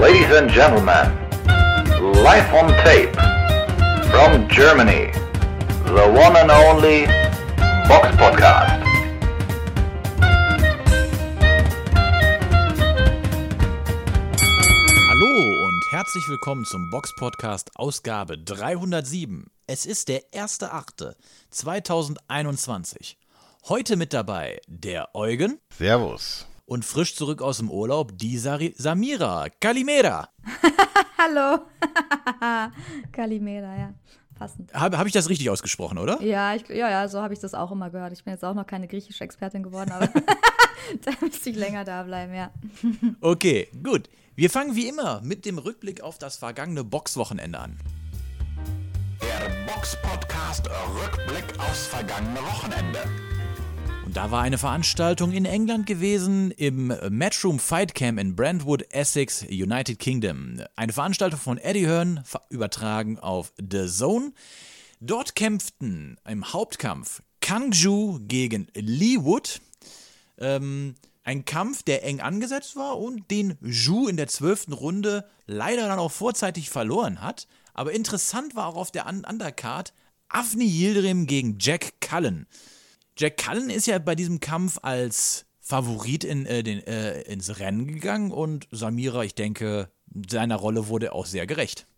Ladies and gentlemen, live on tape from Germany, the one and only Box Podcast. Hallo und herzlich willkommen zum Box Podcast Ausgabe 307. Es ist der 1.8.2021. Heute mit dabei der Eugen Servus. Und frisch zurück aus dem Urlaub die Sari Samira. Kalimera. Hallo. Kalimera, ja. Passend. Habe hab ich das richtig ausgesprochen, oder? Ja, ich, ja, ja, so habe ich das auch immer gehört. Ich bin jetzt auch noch keine griechische Expertin geworden, aber da müsste ich länger da bleiben, ja. Okay, gut. Wir fangen wie immer mit dem Rückblick auf das vergangene Boxwochenende an. Der Box Podcast Rückblick aufs vergangene Wochenende. Da war eine Veranstaltung in England gewesen im Matchroom Fight Camp in Brentwood, Essex, United Kingdom. Eine Veranstaltung von Eddie Hearn, übertragen auf The Zone. Dort kämpften im Hauptkampf Kangju gegen Lee Wood. Ähm, ein Kampf, der eng angesetzt war und den Zhu in der zwölften Runde leider dann auch vorzeitig verloren hat. Aber interessant war auch auf der Un- Undercard Afni Yildirim gegen Jack Cullen. Jack Cullen ist ja bei diesem Kampf als Favorit in, äh, den, äh, ins Rennen gegangen und Samira, ich denke, seiner Rolle wurde auch sehr gerecht.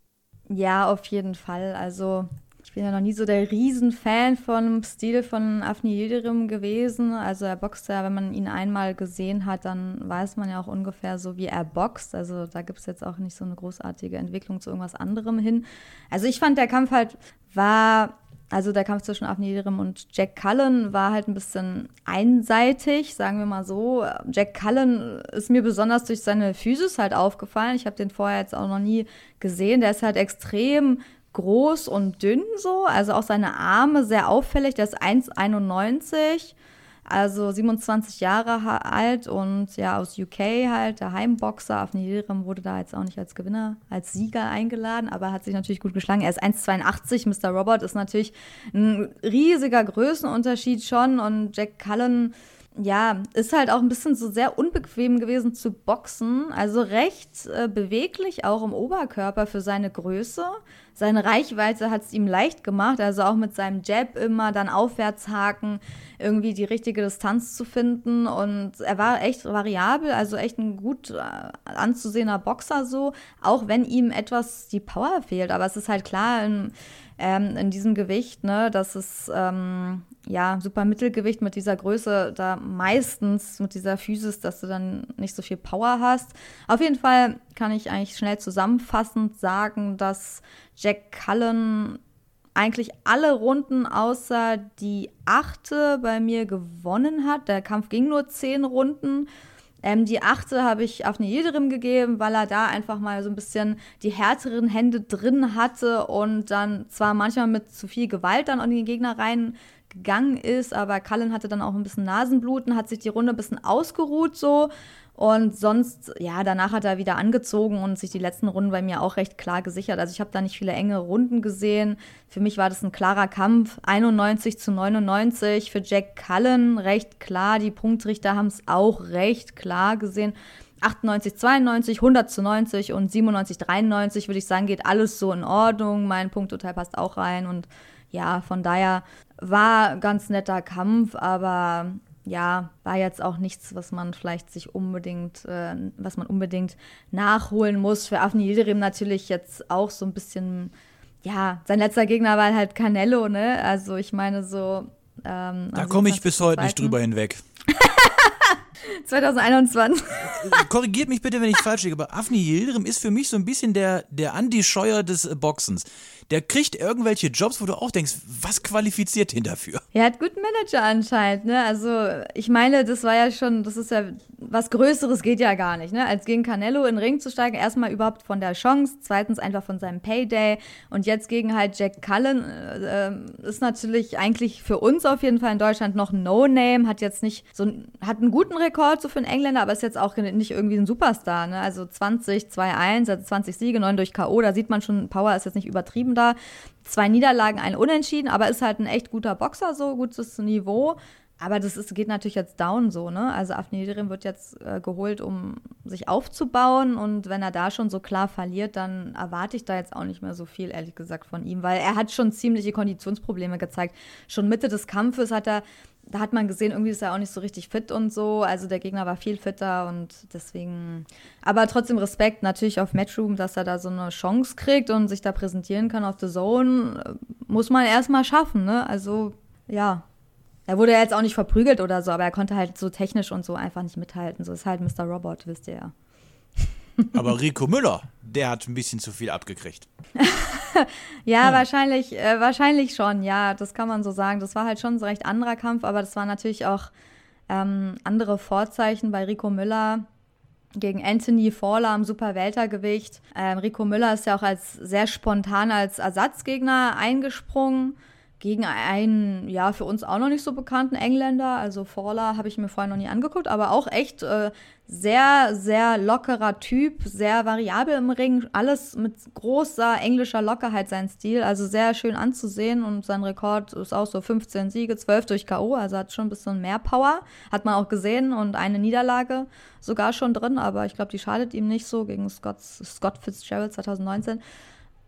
Ja, auf jeden Fall. Also, ich bin ja noch nie so der Riesenfan vom Stil von Afni Yildirim gewesen. Also, er boxt ja, wenn man ihn einmal gesehen hat, dann weiß man ja auch ungefähr so, wie er boxt. Also, da gibt es jetzt auch nicht so eine großartige Entwicklung zu irgendwas anderem hin. Also, ich fand, der Kampf halt war also der Kampf zwischen Afni Yildirim und Jack Cullen war halt ein bisschen einseitig, sagen wir mal so. Jack Cullen ist mir besonders durch seine Physis halt aufgefallen. Ich habe den vorher jetzt auch noch nie gesehen. Der ist halt extrem groß und dünn so, also auch seine Arme sehr auffällig. Der ist 1,91, also 27 Jahre alt und ja aus UK halt, der Heimboxer. Afni Yildirim wurde da jetzt auch nicht als Gewinner, als Sieger eingeladen, aber er hat sich natürlich gut geschlagen. Er ist 1,82, Mr. Robert ist natürlich ein riesiger Größenunterschied schon und Jack Cullen ja, ist halt auch ein bisschen so sehr unbequem gewesen zu boxen. Also recht äh, beweglich auch im Oberkörper für seine Größe. Seine Reichweite hat es ihm leicht gemacht, also auch mit seinem Jab immer dann aufwärts haken, irgendwie die richtige Distanz zu finden. Und er war echt variabel, also echt ein gut äh, anzusehener Boxer so, auch wenn ihm etwas die Power fehlt. Aber es ist halt klar, in, ähm, in diesem Gewicht, ne, dass es ähm, ja super Mittelgewicht mit dieser Größe da meistens mit dieser Physis, dass du dann nicht so viel Power hast. Auf jeden Fall kann ich eigentlich schnell zusammenfassend sagen, dass Jack Cullen eigentlich alle Runden außer die achte bei mir gewonnen hat. Der Kampf ging nur zehn Runden. Ähm, die achte habe ich auf Yildirim gegeben, weil er da einfach mal so ein bisschen die härteren Hände drin hatte und dann zwar manchmal mit zu viel Gewalt dann an den Gegner reingegangen ist, aber Cullen hatte dann auch ein bisschen Nasenbluten, hat sich die Runde ein bisschen ausgeruht so und sonst, ja, danach hat er wieder angezogen und sich die letzten Runden bei mir auch recht klar gesichert. Also ich habe da nicht viele enge Runden gesehen. Für mich war das ein klarer Kampf. 91 zu 99 für Jack Cullen, recht klar. Die Punktrichter haben es auch recht klar gesehen. 98, 92, 100 zu 90 und 97, 93 würde ich sagen, geht alles so in Ordnung. Mein Punkturteil passt auch rein und ja, von daher war ganz netter Kampf, aber ja, war jetzt auch nichts, was man vielleicht sich unbedingt, äh, was man unbedingt nachholen muss. Für Afni Yildirim natürlich jetzt auch so ein bisschen, ja, sein letzter Gegner war halt Canelo, ne? Also ich meine so. Ähm, Da am komme ich bis heute nicht 27.02.. drüber hinweg. 2021. Korrigiert mich bitte, wenn ich falsch liege, aber Afni Yildirim ist für mich so ein bisschen der, der Andy Scheuer des äh, Boxens. Der kriegt irgendwelche Jobs, wo du auch denkst, was qualifiziert ihn dafür? Er hat guten Manager anscheinend, ne? Also ich meine, das war ja schon, das ist ja was Größeres geht ja gar nicht, ne? Als gegen Canelo in den Ring zu steigen, erstmal überhaupt von der Chance, zweitens einfach von seinem Payday und jetzt gegen halt Jack Cullen äh, äh, ist natürlich eigentlich für uns auf jeden Fall in Deutschland noch ein No-Name, hat jetzt nicht so, hat einen guten Rekord so für einen Engländer, aber ist jetzt auch nicht irgendwie ein Superstar, ne? Also 20, 2-1, also 20 Siege, 9 durch K.O., da sieht man schon, Power ist jetzt nicht übertrieben da. Zwei Niederlagen, ein Unentschieden, aber ist halt ein echt guter Boxer, so gutes Niveau. Aber das ist, geht natürlich jetzt down so, ne? Also Afni Yildirim wird jetzt äh, geholt, um sich aufzubauen. Und wenn er da schon so klar verliert, dann erwarte ich da jetzt auch nicht mehr so viel, ehrlich gesagt, von ihm, weil er hat schon ziemliche Konditionsprobleme gezeigt. Schon Mitte des Kampfes hat er, da hat man gesehen, irgendwie ist er auch nicht so richtig fit und so. Also der Gegner war viel fitter und deswegen. Aber trotzdem Respekt natürlich auf Matchroom, dass er da so eine Chance kriegt und sich da präsentieren kann auf The Zone. Muss man erstmal schaffen, ne? Also ja, er wurde ja jetzt auch nicht verprügelt oder so, aber er konnte halt so technisch und so einfach nicht mithalten. So ist halt Mr. Robot, wisst ihr ja. Aber Rico Müller, der hat ein bisschen zu viel abgekriegt. ja, hm. wahrscheinlich, äh, wahrscheinlich schon, ja, das kann man so sagen. Das war halt schon ein recht anderer Kampf, aber das waren natürlich auch ähm, andere Vorzeichen bei Rico Müller gegen Anthony Fowler am Superweltergewicht. Ähm, Rico Müller ist ja auch als sehr spontan als Ersatzgegner eingesprungen gegen einen, ja, für uns auch noch nicht so bekannten Engländer. Also Fowler habe ich mir vorher noch nie angeguckt, aber auch echt äh, sehr, sehr lockerer Typ, sehr variabel im Ring, alles mit großer englischer Lockerheit sein Stil, also sehr schön anzusehen und sein Rekord ist auch so 15 Siege, 12 durch K.O., also hat schon ein bisschen mehr Power, hat man auch gesehen und eine Niederlage sogar schon drin, aber ich glaube, die schadet ihm nicht so gegen Scott, Scott Fitzgerald 2019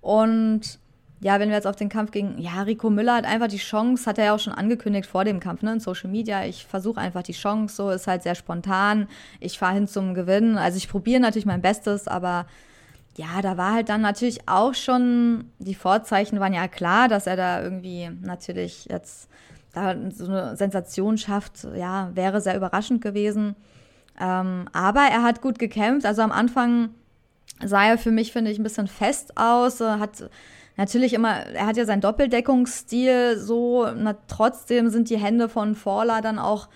und ja, wenn wir jetzt auf den Kampf gegen, ja, Rico Müller hat einfach die Chance, hat er ja auch schon angekündigt vor dem Kampf, ne, in Social Media. Ich versuche einfach die Chance, so ist halt sehr spontan. Ich fahre hin zum Gewinnen. Also ich probiere natürlich mein Bestes, aber ja, da war halt dann natürlich auch schon, die Vorzeichen waren ja klar, dass er da irgendwie natürlich jetzt da so eine Sensation schafft. Ja, wäre sehr überraschend gewesen. Ähm, aber er hat gut gekämpft. Also am Anfang sah er für mich, finde ich, ein bisschen fest aus, hat natürlich immer, er hat ja seinen Doppeldeckungsstil so, na, trotzdem sind die Hände von Fowler dann auch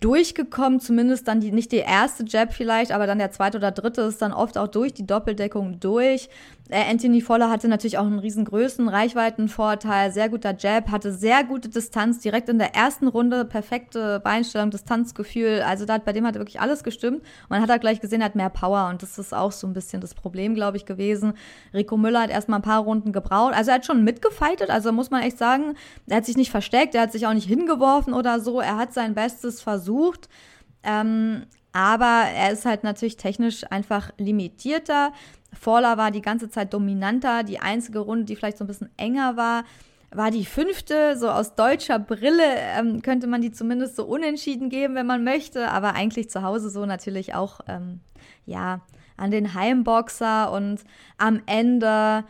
durchgekommen, zumindest dann die, nicht die erste Jab vielleicht, aber dann der zweite oder dritte ist dann oft auch durch die Doppeldeckung durch. Äh, Anthony Voller hatte natürlich auch einen riesen Größen, Reichweitenvorteil, sehr guter Jab, hatte sehr gute Distanz, direkt in der ersten Runde, perfekte Beinstellung, Distanzgefühl, also da hat, bei dem hat wirklich alles gestimmt. Man hat er gleich gesehen, er hat mehr Power und das ist auch so ein bisschen das Problem, glaube ich, gewesen. Rico Müller hat erstmal ein paar Runden gebraucht, also er hat schon mitgefeitet, also muss man echt sagen, er hat sich nicht versteckt, er hat sich auch nicht hingeworfen oder so, er hat sein Bestes versucht. Ähm, aber er ist halt natürlich technisch einfach limitierter. Fowler war die ganze Zeit dominanter. Die einzige Runde, die vielleicht so ein bisschen enger war, war die fünfte. So aus deutscher Brille ähm, könnte man die zumindest so unentschieden geben, wenn man möchte. Aber eigentlich zu Hause so natürlich auch, ähm, ja, an den Heimboxer. Und am Ende,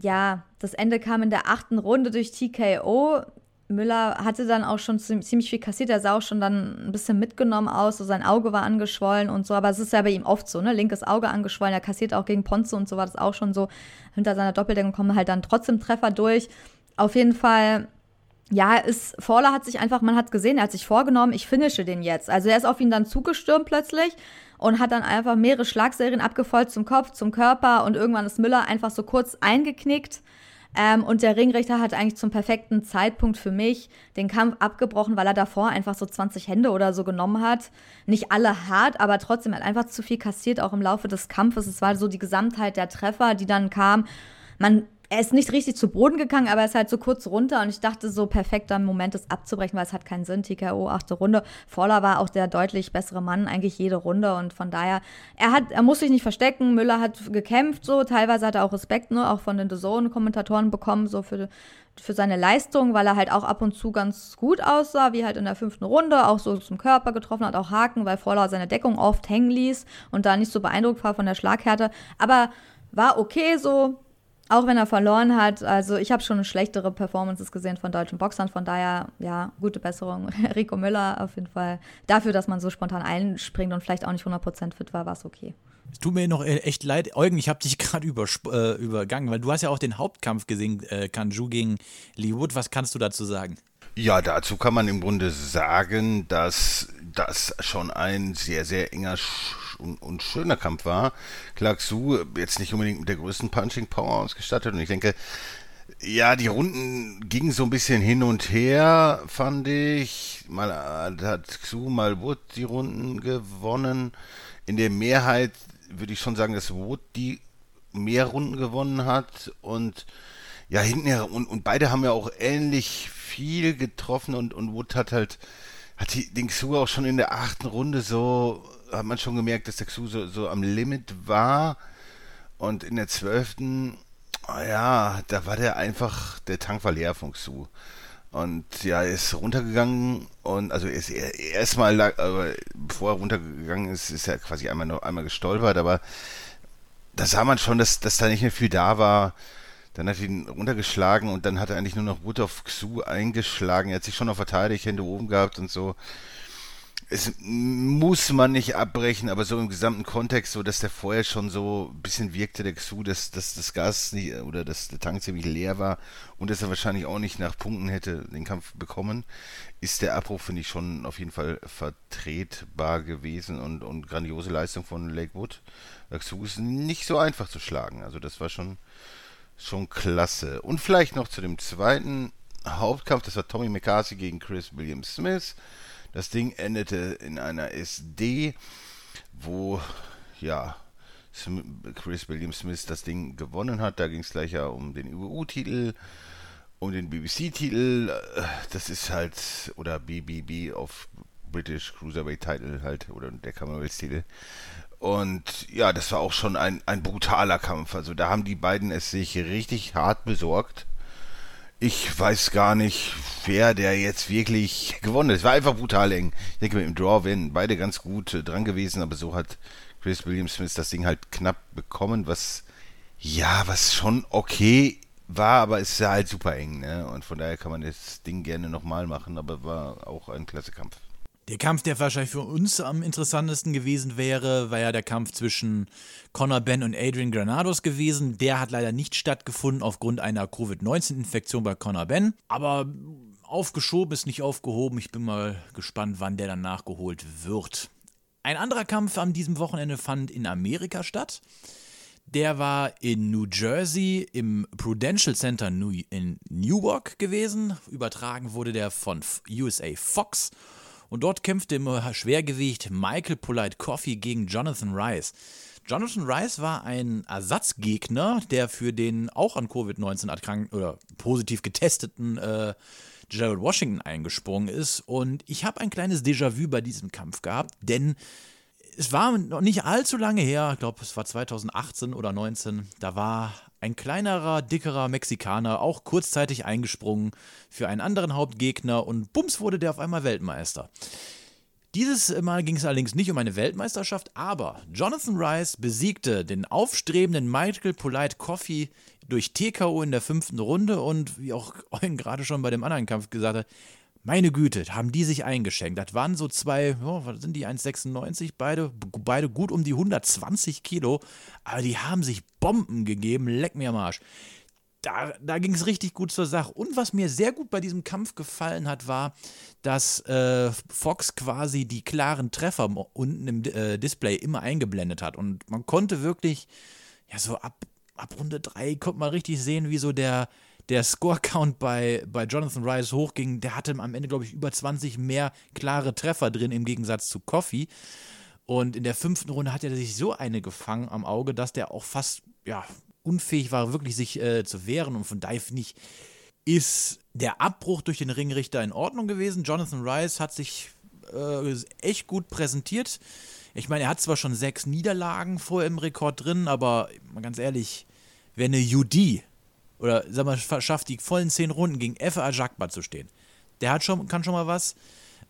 ja, das Ende kam in der achten Runde durch TKO. Müller hatte dann auch schon ziemlich viel kassiert. Er sah auch schon dann ein bisschen mitgenommen aus. So sein Auge war angeschwollen und so. Aber es ist ja bei ihm oft so, ne? Linkes Auge angeschwollen. Er kassiert auch gegen Ponce und so war das auch schon so. Hinter seiner Doppeldeckung kommen halt dann trotzdem Treffer durch. Auf jeden Fall, ja, ist, Fowler hat sich einfach, man hat gesehen, er hat sich vorgenommen, ich finische den jetzt. Also er ist auf ihn dann zugestürmt plötzlich und hat dann einfach mehrere Schlagserien abgefolgt zum Kopf, zum Körper und irgendwann ist Müller einfach so kurz eingeknickt ähm, und der Ringrichter hat eigentlich zum perfekten Zeitpunkt für mich den Kampf abgebrochen, weil er davor einfach so 20 Hände oder so genommen hat. Nicht alle hart, aber trotzdem hat einfach zu viel kassiert, auch im Laufe des Kampfes. Es war so die Gesamtheit der Treffer, die dann kam. Man er ist nicht richtig zu Boden gegangen, aber er ist halt so kurz runter und ich dachte so perfekter Moment, das abzubrechen, weil es hat keinen Sinn. TKO, achte Runde. Voller war auch der deutlich bessere Mann, eigentlich jede Runde und von daher, er hat, er muss sich nicht verstecken. Müller hat gekämpft so, teilweise hat er auch Respekt, ne, auch von den The Zone-Kommentatoren bekommen, so für, für seine Leistung, weil er halt auch ab und zu ganz gut aussah, wie halt in der fünften Runde, auch so zum Körper getroffen hat, auch Haken, weil Voller seine Deckung oft hängen ließ und da nicht so beeindruckt war von der Schlaghärte. Aber war okay so, auch wenn er verloren hat, also ich habe schon schlechtere Performances gesehen von deutschen Boxern, von daher, ja, gute Besserung. Rico Müller auf jeden Fall. Dafür, dass man so spontan einspringt und vielleicht auch nicht 100% fit war, war es okay. Es tut mir noch äh, echt leid, Eugen, ich habe dich gerade äh, übergangen, weil du hast ja auch den Hauptkampf gesehen, äh, Kanju gegen Lee Wood. Was kannst du dazu sagen? Ja, dazu kann man im Grunde sagen, dass das schon ein sehr, sehr enger und, und schöner Kampf war. Clark Su jetzt nicht unbedingt mit der größten Punching Power ausgestattet und ich denke, ja, die Runden gingen so ein bisschen hin und her, fand ich. Mal hat Xu, mal Wood die Runden gewonnen. In der Mehrheit würde ich schon sagen, dass Wood die mehr Runden gewonnen hat und ja, hinten und, und beide haben ja auch ähnlich viel getroffen und, und Wood hat halt, hat die, den Xu auch schon in der achten Runde so hat man schon gemerkt, dass der Xu so, so am Limit war. Und in der zwölften, oh ja, da war der einfach, der Tank war leer von Xu. Und ja, er ist runtergegangen und also er ist erstmal, aber bevor er runtergegangen ist, ist er quasi einmal noch einmal gestolpert, aber da sah man schon, dass, dass da nicht mehr viel da war. Dann hat er ihn runtergeschlagen und dann hat er eigentlich nur noch Wood auf Xu eingeschlagen. Er hat sich schon noch verteidigt, Hände oben gehabt und so es muss man nicht abbrechen, aber so im gesamten Kontext, so dass der vorher schon so ein bisschen wirkte, der Xu, dass, dass das Gas nicht, oder dass der Tank ziemlich leer war und dass er wahrscheinlich auch nicht nach Punkten hätte den Kampf bekommen, ist der Abbruch, finde ich, schon auf jeden Fall vertretbar gewesen und, und grandiose Leistung von Lakewood. Der Xu ist nicht so einfach zu schlagen, also das war schon, schon klasse. Und vielleicht noch zu dem zweiten Hauptkampf, das war Tommy McCarthy gegen Chris William Smith. Das Ding endete in einer SD, wo ja Chris William Smith das Ding gewonnen hat. Da ging es gleich ja um den UU-Titel, um den BBC-Titel. Das ist halt, oder BBB auf British Cruiserweight Title halt, oder der Commonwealth-Titel. Und ja, das war auch schon ein, ein brutaler Kampf. Also da haben die beiden es sich richtig hart besorgt. Ich weiß gar nicht, wer der jetzt wirklich gewonnen hat. Es war einfach brutal eng. Ich denke, mit dem Draw wären beide ganz gut äh, dran gewesen, aber so hat Chris William Smith das Ding halt knapp bekommen, was ja, was schon okay war, aber es ist halt super eng, ne? Und von daher kann man das Ding gerne nochmal machen, aber war auch ein klasse Kampf. Der Kampf, der wahrscheinlich für uns am interessantesten gewesen wäre, war ja der Kampf zwischen Conor Ben und Adrian Granados gewesen. Der hat leider nicht stattgefunden aufgrund einer Covid-19-Infektion bei Conor Ben. Aber aufgeschoben ist nicht aufgehoben. Ich bin mal gespannt, wann der dann nachgeholt wird. Ein anderer Kampf an diesem Wochenende fand in Amerika statt. Der war in New Jersey im Prudential Center in Newark gewesen. Übertragen wurde der von USA Fox. Und dort kämpfte im Schwergewicht Michael Polite Coffee gegen Jonathan Rice. Jonathan Rice war ein Ersatzgegner, der für den auch an Covid-19 erkrankten oder positiv getesteten äh, Gerald Washington eingesprungen ist. Und ich habe ein kleines Déjà-vu bei diesem Kampf gehabt, denn es war noch nicht allzu lange her, ich glaube, es war 2018 oder 2019, da war ein kleinerer, dickerer Mexikaner auch kurzzeitig eingesprungen für einen anderen Hauptgegner und bums wurde der auf einmal Weltmeister. Dieses Mal ging es allerdings nicht um eine Weltmeisterschaft, aber Jonathan Rice besiegte den aufstrebenden Michael Polite Coffee durch TKO in der fünften Runde und wie auch Eugen gerade schon bei dem anderen Kampf gesagt hat, meine Güte, haben die sich eingeschenkt. Das waren so zwei, oh, was sind die, 1,96, beide, beide gut um die 120 Kilo, aber die haben sich Bomben gegeben, leck mir am Arsch. Da, da ging es richtig gut zur Sache. Und was mir sehr gut bei diesem Kampf gefallen hat, war, dass äh, Fox quasi die klaren Treffer unten im äh, Display immer eingeblendet hat. Und man konnte wirklich, ja, so ab, ab Runde 3 konnte man richtig sehen, wie so der, der Score-Count bei, bei Jonathan Rice hochging, der hatte am Ende, glaube ich, über 20 mehr klare Treffer drin im Gegensatz zu Coffee. Und in der fünften Runde hat er sich so eine gefangen am Auge, dass der auch fast ja, unfähig war, wirklich sich äh, zu wehren. Und von finde ich, ist der Abbruch durch den Ringrichter in Ordnung gewesen. Jonathan Rice hat sich äh, echt gut präsentiert. Ich meine, er hat zwar schon sechs Niederlagen vorher im Rekord drin, aber ganz ehrlich, wer eine UD oder sag mal, schafft die vollen zehn Runden gegen Efe Ajakba zu stehen. Der hat schon, kann schon mal was.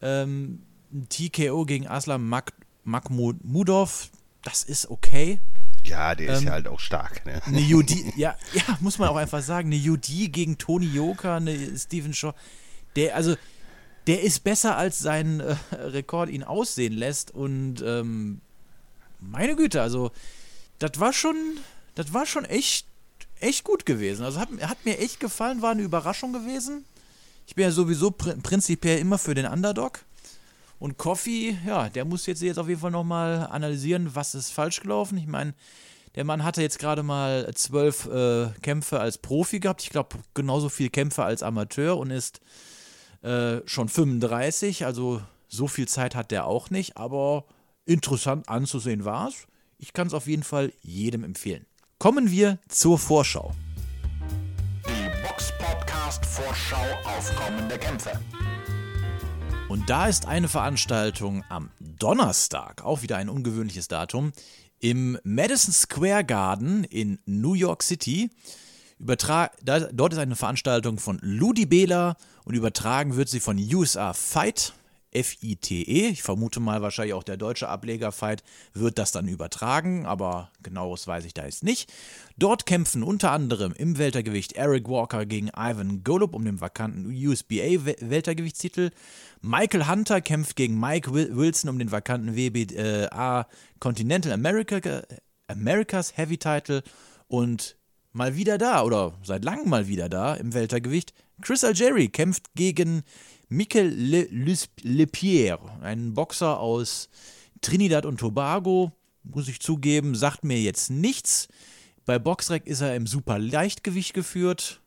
Ähm, ein TKO gegen Aslam Mak Makmudov, das ist okay. Ja, der ähm, ist ja halt auch stark. Ne? Eine UD, ja, ja, muss man auch einfach sagen, eine UD gegen Tony Yoka, eine Steven Shaw, der, also, der ist besser, als sein äh, Rekord ihn aussehen lässt und ähm, meine Güte, also, das war schon, das war schon echt echt gut gewesen. Also hat, hat mir echt gefallen, war eine Überraschung gewesen. Ich bin ja sowieso pr prinzipiell immer für den Underdog. Und Coffee, ja, der muss jetzt, jetzt auf jeden Fall nochmal analysieren, was ist falsch gelaufen. Ich meine, der Mann hatte jetzt gerade mal zwölf äh, Kämpfe als Profi gehabt. Ich glaube, genauso viele Kämpfe als Amateur und ist äh, schon 35. Also so viel Zeit hat der auch nicht. Aber interessant anzusehen war es. Ich kann es auf jeden Fall jedem empfehlen. Kommen wir zur Vorschau. Die Box Podcast Vorschau auf kommende Kämpfe. Und da ist eine Veranstaltung am Donnerstag, auch wieder ein ungewöhnliches Datum, im Madison Square Garden in New York City. Übertra da, dort ist eine Veranstaltung von Ludi Bela und übertragen wird sie von USA Fight. F-I-T-E. Ich vermute mal, wahrscheinlich auch der deutsche Ableger Fight wird das dann übertragen, aber genaues weiß ich da jetzt nicht. Dort kämpfen unter anderem im Weltergewicht Eric Walker gegen Ivan Golub um den vakanten USBA-Weltergewichtstitel. Michael Hunter kämpft gegen Mike Wilson um den vakanten WBA Continental America, Americas Heavy Title und mal wieder da oder seit langem mal wieder da im Weltergewicht. Chris Algeri kämpft gegen Mikel Le, Lepierre, ein Boxer aus Trinidad und Tobago, muss ich zugeben, sagt mir jetzt nichts. Bei Boxrec ist er im super Leichtgewicht geführt.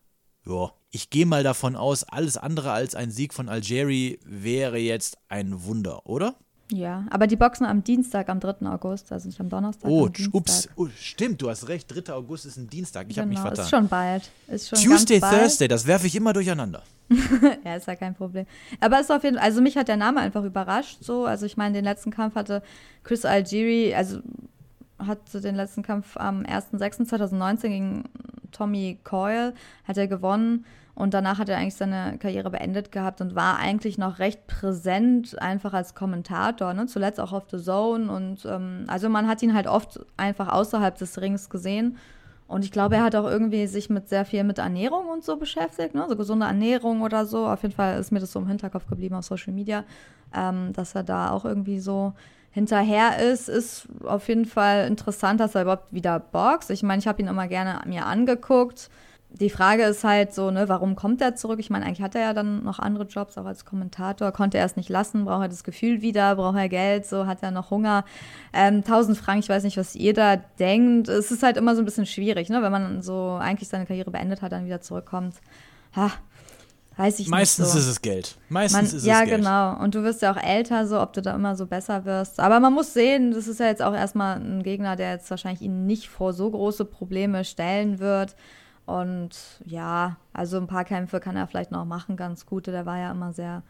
Ja, ich gehe mal davon aus, alles andere als ein Sieg von Algeri wäre jetzt ein Wunder, oder? Ja, aber die boxen am Dienstag, am 3. August, also nicht am Donnerstag. Oh, am ups, oh, stimmt, du hast recht, 3. August ist ein Dienstag, ich genau, habe mich vertan. ist schon bald. Ist schon Tuesday, Thursday, das werfe ich immer durcheinander. ja, ist ja kein Problem. Aber ist auf jeden Fall, also mich hat der Name einfach überrascht, so. Also ich meine, den letzten Kampf hatte Chris Algieri, also hatte den letzten Kampf am 1.6.2019 gegen Tommy Coyle, hat er gewonnen. Und danach hat er eigentlich seine Karriere beendet gehabt und war eigentlich noch recht präsent, einfach als Kommentator, ne? zuletzt auch auf The Zone. Und ähm, also man hat ihn halt oft einfach außerhalb des Rings gesehen. Und ich glaube, er hat auch irgendwie sich mit sehr viel mit Ernährung und so beschäftigt, ne? so gesunde Ernährung oder so. Auf jeden Fall ist mir das so im Hinterkopf geblieben auf Social Media, ähm, dass er da auch irgendwie so hinterher ist, ist auf jeden Fall interessant, dass er überhaupt wieder boxt. Ich meine, ich habe ihn immer gerne mir angeguckt die Frage ist halt so, ne, warum kommt er zurück? Ich meine, eigentlich hat er ja dann noch andere Jobs, auch als Kommentator. Konnte er es nicht lassen? Braucht er das Gefühl wieder? Braucht er Geld? So hat er noch Hunger? Ähm, 1000 Franken, ich weiß nicht, was ihr da denkt. Es ist halt immer so ein bisschen schwierig, ne, wenn man so eigentlich seine Karriere beendet hat, dann wieder zurückkommt. Ha, weiß ich Meistens nicht. Meistens so. ist es Geld. Meistens man, ist es ja, Geld. Ja, genau. Und du wirst ja auch älter, so ob du da immer so besser wirst. Aber man muss sehen, das ist ja jetzt auch erstmal ein Gegner, der jetzt wahrscheinlich ihn nicht vor so große Probleme stellen wird. Und ja, also ein paar Kämpfe kann er vielleicht noch machen, ganz gute. Der war ja immer sehr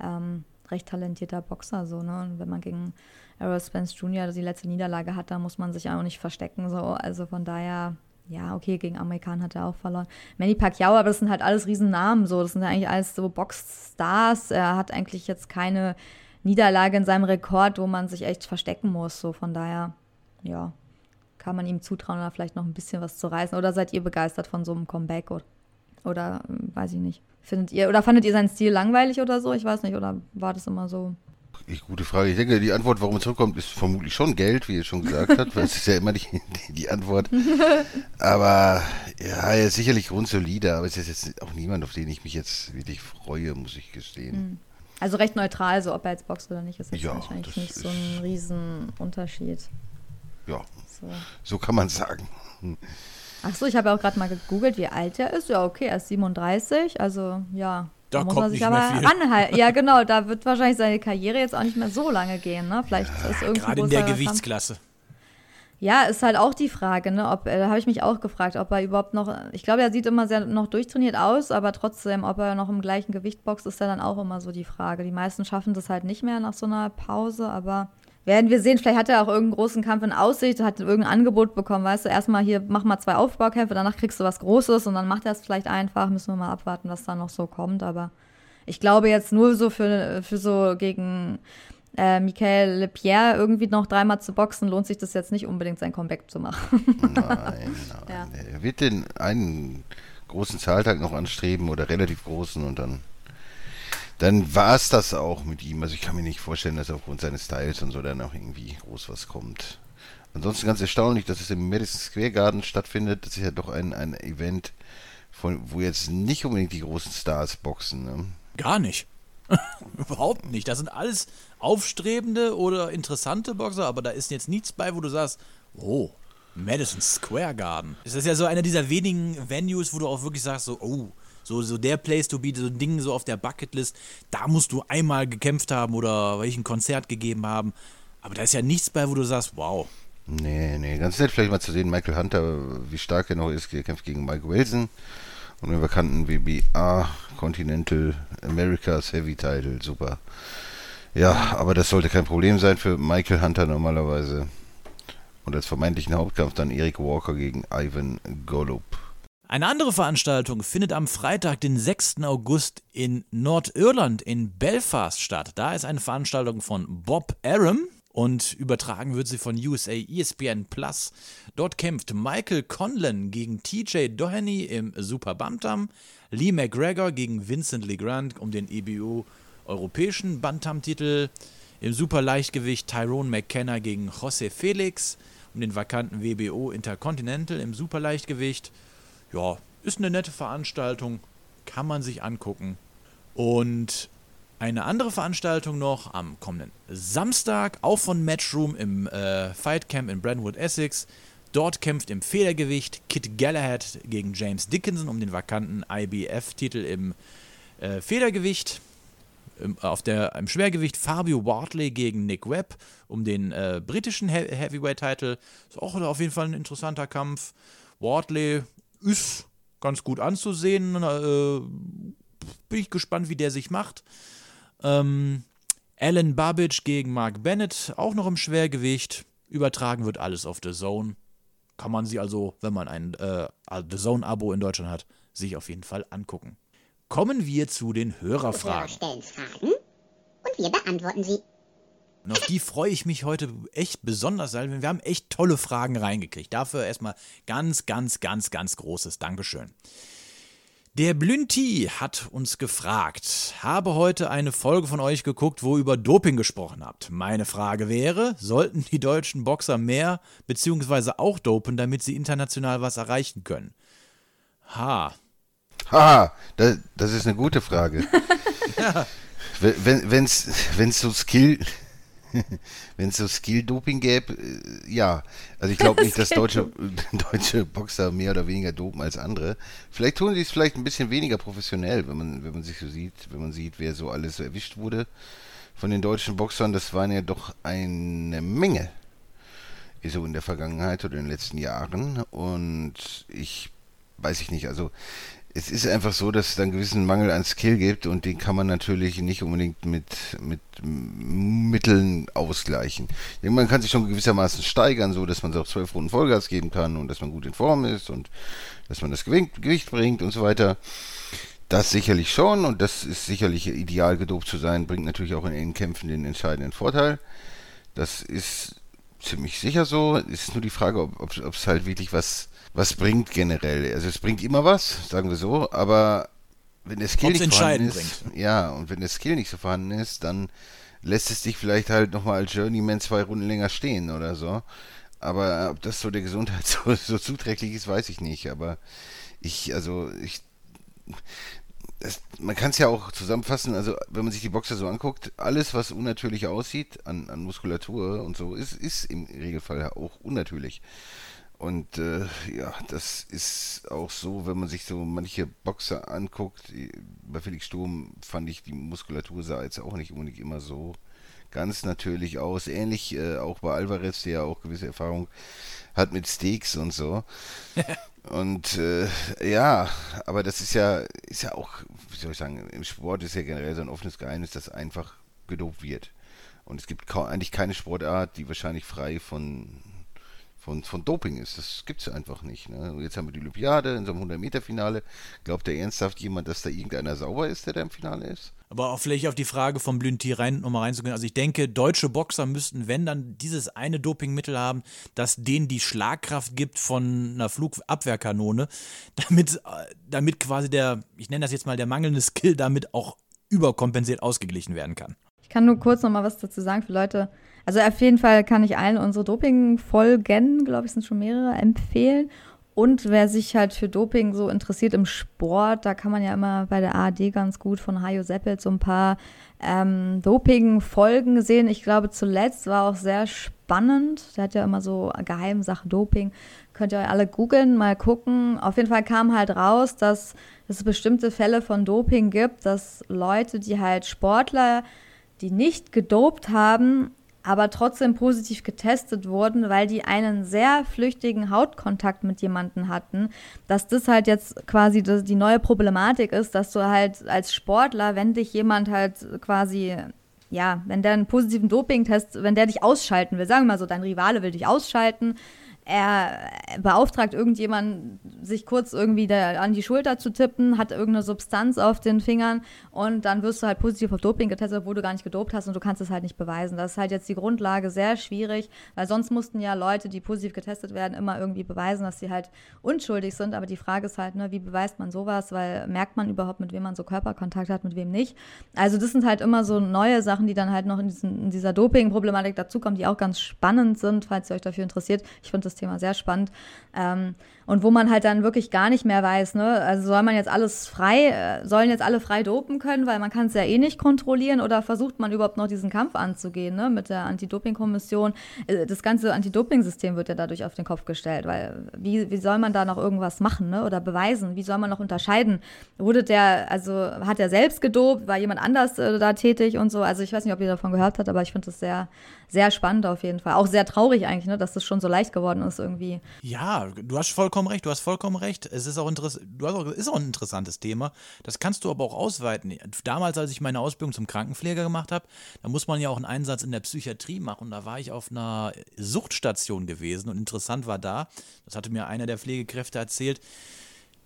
ähm, recht talentierter Boxer, so, ne? Und wenn man gegen Errol Spence Jr. die letzte Niederlage hat, dann muss man sich auch nicht verstecken, so. Also von daher, ja, okay, gegen Amerikaner hat er auch verloren. Manny Pacquiao, aber das sind halt alles Riesennamen, so. Das sind ja eigentlich alles so Boxstars. Er hat eigentlich jetzt keine Niederlage in seinem Rekord, wo man sich echt verstecken muss, so. Von daher, ja, kann man ihm zutrauen, da vielleicht noch ein bisschen was zu reißen? Oder seid ihr begeistert von so einem Comeback? Oder, oder hm, weiß ich nicht. Findet ihr, oder fandet ihr seinen Stil langweilig oder so? Ich weiß nicht, oder war das immer so? Ich, gute Frage. Ich denke, die Antwort, warum er zurückkommt, ist vermutlich schon Geld, wie er schon gesagt hat, weil es ist ja immer die, die, Antwort. Aber ja, er ist sicherlich grundsolide, aber es ist jetzt auch niemand, auf den ich mich jetzt wirklich freue, muss ich gestehen. Hm. Also recht neutral, so ob er jetzt boxt oder nicht, ist jetzt ja, wahrscheinlich nicht so ein Riesenunterschied. Ja, so, so kann man sagen. Ach so, ich habe auch gerade mal gegoogelt, wie alt er ist. Ja, okay, er ist 37, also ja. Da, da muss er sich aber anhalten. Ja, genau, da wird wahrscheinlich seine Karriere jetzt auch nicht mehr so lange gehen, ne? Vielleicht ja, ist irgendwie Gerade in der Gewichtsklasse. Ja, ist halt auch die Frage, ne? Ob, äh, da habe ich mich auch gefragt, ob er überhaupt noch, ich glaube, er sieht immer sehr noch durchtrainiert aus, aber trotzdem, ob er noch im gleichen Gewicht boxt, ist ja dann auch immer so die Frage. Die meisten schaffen das halt nicht mehr nach so einer Pause, aber werden wir sehen, vielleicht hat er auch irgendeinen großen Kampf in Aussicht, hat irgendein Angebot bekommen, weißt du, erstmal hier, mach mal zwei Aufbaukämpfe, danach kriegst du was Großes und dann macht er es vielleicht einfach, müssen wir mal abwarten, was da noch so kommt, aber ich glaube jetzt nur so für, für so gegen äh, Michael Lepierre irgendwie noch dreimal zu boxen, lohnt sich das jetzt nicht unbedingt, sein Comeback zu machen. nein, nein. Ja. Er wird den einen großen Zahltag noch anstreben oder relativ großen und dann dann war es das auch mit ihm. Also ich kann mir nicht vorstellen, dass aufgrund seines Styles und so dann auch irgendwie groß was kommt. Ansonsten ganz erstaunlich, dass es im Madison Square Garden stattfindet. Das ist ja doch ein, ein Event, von, wo jetzt nicht unbedingt die großen Stars boxen. Ne? Gar nicht. Überhaupt nicht. Das sind alles aufstrebende oder interessante Boxer, aber da ist jetzt nichts bei, wo du sagst, oh, Madison Square Garden. Es ist ja so einer dieser wenigen Venues, wo du auch wirklich sagst, so, oh, so, so der Place to be, so ein Ding so auf der Bucketlist, da musst du einmal gekämpft haben oder welchen Konzert gegeben haben. Aber da ist ja nichts bei, wo du sagst, wow. Nee, nee, ganz nett vielleicht mal zu sehen, Michael Hunter, wie stark er noch ist, er kämpft gegen Mike Wilson. Und den vakanten WBA Continental Americas Heavy Title. Super. Ja, aber das sollte kein Problem sein für Michael Hunter normalerweise. Und als vermeintlichen Hauptkampf dann Eric Walker gegen Ivan Golub. Eine andere Veranstaltung findet am Freitag, den 6. August in Nordirland in Belfast statt. Da ist eine Veranstaltung von Bob Arum und übertragen wird sie von USA ESPN Plus. Dort kämpft Michael Conlon gegen TJ Doheny im Super Bantam, Lee McGregor gegen Vincent Legrand um den EBU europäischen Bantam-Titel, im Superleichtgewicht Tyrone McKenna gegen José Felix um den vakanten WBO Intercontinental im Superleichtgewicht ja, ist eine nette Veranstaltung, kann man sich angucken. Und eine andere Veranstaltung noch am kommenden Samstag, auch von Matchroom im äh, Fight Camp in Brentwood, Essex. Dort kämpft im Federgewicht Kit Galahad gegen James Dickinson um den vakanten IBF-Titel im äh, Federgewicht. Im, auf der, Im Schwergewicht Fabio Bartley gegen Nick Webb um den äh, britischen He Heavyweight-Titel. Ist auch auf jeden Fall ein interessanter Kampf. Wardley ist ganz gut anzusehen. Äh, bin ich gespannt, wie der sich macht. Ähm, Alan Babbage gegen Mark Bennett, auch noch im Schwergewicht. Übertragen wird alles auf The Zone. Kann man sie also, wenn man ein äh, The Zone-Abo in Deutschland hat, sich auf jeden Fall angucken. Kommen wir zu den Hörerfragen. Hörer stellen Fragen und wir beantworten sie. Und auf die freue ich mich heute echt besonders, weil wir haben echt tolle Fragen reingekriegt. Dafür erstmal ganz, ganz, ganz, ganz großes Dankeschön. Der Blünti hat uns gefragt, habe heute eine Folge von euch geguckt, wo über Doping gesprochen habt. Meine Frage wäre, sollten die deutschen Boxer mehr bzw. auch dopen, damit sie international was erreichen können? Ha. Ha, das, das ist eine gute Frage. ja. Wenn es wenn's so Skill Wenn es so Skill-Doping gäbe, äh, ja. Also ich glaube nicht, dass deutsche, deutsche Boxer mehr oder weniger dopen als andere. Vielleicht tun sie es vielleicht ein bisschen weniger professionell, wenn man, wenn man sich so sieht, wenn man sieht, wer so alles erwischt wurde von den deutschen Boxern. Das waren ja doch eine Menge. So in der Vergangenheit oder in den letzten Jahren. Und ich weiß ich nicht, also es ist einfach so, dass es einen gewissen Mangel an Skill gibt und den kann man natürlich nicht unbedingt mit, mit Mitteln ausgleichen. Man kann sich schon gewissermaßen steigern, so dass man auch zwölf Runden Vollgas geben kann und dass man gut in Form ist und dass man das Gewicht bringt und so weiter. Das sicherlich schon und das ist sicherlich ideal gedopt zu sein, bringt natürlich auch in den Kämpfen den entscheidenden Vorteil. Das ist ziemlich sicher so. Es ist nur die Frage, ob es halt wirklich was was bringt generell. Also es bringt immer was, sagen wir so, aber wenn der Skill Ob's nicht vorhanden ist, bringt. ja, und wenn der Skill nicht so vorhanden ist, dann lässt es dich vielleicht halt nochmal als Journeyman zwei Runden länger stehen oder so. Aber ob das so der Gesundheit so, so zuträglich ist, weiß ich nicht. Aber ich, also ich, das, man kann es ja auch zusammenfassen, also wenn man sich die Boxer so anguckt, alles, was unnatürlich aussieht an, an Muskulatur und so, ist, ist im Regelfall auch unnatürlich. Und äh, ja, das ist auch so, wenn man sich so manche Boxer anguckt. Bei Felix Sturm fand ich, die Muskulatur sah jetzt auch nicht unbedingt immer so ganz natürlich aus. Ähnlich äh, auch bei Alvarez, der ja auch gewisse Erfahrung hat mit Steaks und so. und äh, ja, aber das ist ja, ist ja auch, wie soll ich sagen, im Sport ist ja generell so ein offenes Geheimnis, dass einfach gedopt wird. Und es gibt eigentlich keine Sportart, die wahrscheinlich frei von von, von Doping ist. Das gibt es einfach nicht. Ne? Jetzt haben wir die Olympiade in so einem 100-Meter-Finale. Glaubt der ernsthaft jemand, dass da irgendeiner sauber ist, der da im Finale ist? Aber auch vielleicht auf die Frage vom Blünti rein, nochmal reinzugehen. Also ich denke, deutsche Boxer müssten, wenn dann dieses eine Dopingmittel haben, das denen die Schlagkraft gibt von einer Flugabwehrkanone, damit, damit quasi der, ich nenne das jetzt mal der mangelnde Skill, damit auch überkompensiert ausgeglichen werden kann. Ich kann nur kurz nochmal was dazu sagen für Leute, also auf jeden Fall kann ich allen unsere Doping-Folgen, glaube ich, sind schon mehrere, empfehlen. Und wer sich halt für Doping so interessiert im Sport, da kann man ja immer bei der ARD ganz gut von Hajo Seppelt so ein paar ähm, Doping-Folgen sehen. Ich glaube, zuletzt war auch sehr spannend. Der hat ja immer so Geheimsachen Doping. Könnt ihr euch alle googeln, mal gucken. Auf jeden Fall kam halt raus, dass es bestimmte Fälle von Doping gibt, dass Leute, die halt Sportler, die nicht gedopt haben, aber trotzdem positiv getestet wurden, weil die einen sehr flüchtigen Hautkontakt mit jemandem hatten, dass das halt jetzt quasi die neue Problematik ist, dass du halt als Sportler, wenn dich jemand halt quasi ja, wenn der einen positiven Dopingtest, wenn der dich ausschalten will, sagen wir mal so, dein Rivale will dich ausschalten, er beauftragt irgendjemanden, sich kurz irgendwie da an die Schulter zu tippen, hat irgendeine Substanz auf den Fingern und dann wirst du halt positiv auf Doping getestet, obwohl du gar nicht gedopt hast und du kannst es halt nicht beweisen. Das ist halt jetzt die Grundlage sehr schwierig, weil sonst mussten ja Leute, die positiv getestet werden, immer irgendwie beweisen, dass sie halt unschuldig sind. Aber die Frage ist halt, ne, wie beweist man sowas? Weil merkt man überhaupt, mit wem man so Körperkontakt hat, mit wem nicht? Also das sind halt immer so neue Sachen, die dann halt noch in, diesen, in dieser Doping-Problematik dazukommen, die auch ganz spannend sind, falls ihr euch dafür interessiert. Ich finde das Thema sehr spannend. Ähm, und wo man halt dann wirklich gar nicht mehr weiß, ne? Also soll man jetzt alles frei, äh, sollen jetzt alle frei dopen können, weil man kann es ja eh nicht kontrollieren oder versucht man überhaupt noch diesen Kampf anzugehen, ne? Mit der Anti-Doping-Kommission. Äh, das ganze Anti-Doping-System wird ja dadurch auf den Kopf gestellt, weil wie, wie soll man da noch irgendwas machen, ne? Oder beweisen? Wie soll man noch unterscheiden? Wurde der, also hat er selbst gedopt, war jemand anders äh, da tätig und so? Also ich weiß nicht, ob ihr davon gehört habt, aber ich finde das sehr, sehr spannend auf jeden Fall. Auch sehr traurig eigentlich, ne? Dass das schon so leicht geworden ist irgendwie. Ja, du hast vollkommen recht, du hast vollkommen recht. Es ist auch, interess du hast auch, ist auch ein interessantes Thema. Das kannst du aber auch ausweiten. Damals, als ich meine Ausbildung zum Krankenpfleger gemacht habe, da muss man ja auch einen Einsatz in der Psychiatrie machen. Da war ich auf einer Suchtstation gewesen und interessant war da, das hatte mir einer der Pflegekräfte erzählt,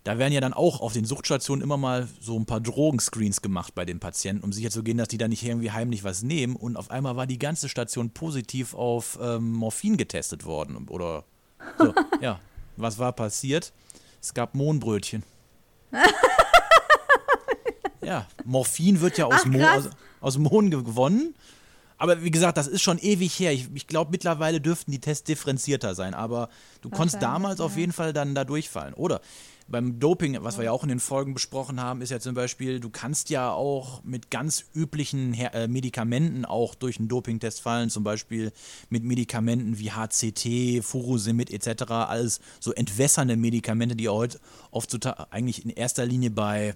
da werden ja dann auch auf den Suchtstationen immer mal so ein paar Drogenscreens gemacht bei den Patienten, um sicher zu gehen, dass die da nicht irgendwie heimlich was nehmen. Und auf einmal war die ganze Station positiv auf ähm, Morphin getestet worden. Oder so, ja. Was war passiert? Es gab Mohnbrötchen. ja, Morphin wird ja aus, Ach, Mo aus, aus Mohn gewonnen. Aber wie gesagt, das ist schon ewig her. Ich, ich glaube, mittlerweile dürften die Tests differenzierter sein. Aber du konntest damals ja. auf jeden Fall dann da durchfallen. Oder beim Doping, was wir ja auch in den Folgen besprochen haben, ist ja zum Beispiel, du kannst ja auch mit ganz üblichen Her äh, Medikamenten auch durch einen Dopingtest fallen, zum Beispiel mit Medikamenten wie HCT, Furosemid etc., alles so entwässernde Medikamente, die heute oft eigentlich in erster Linie bei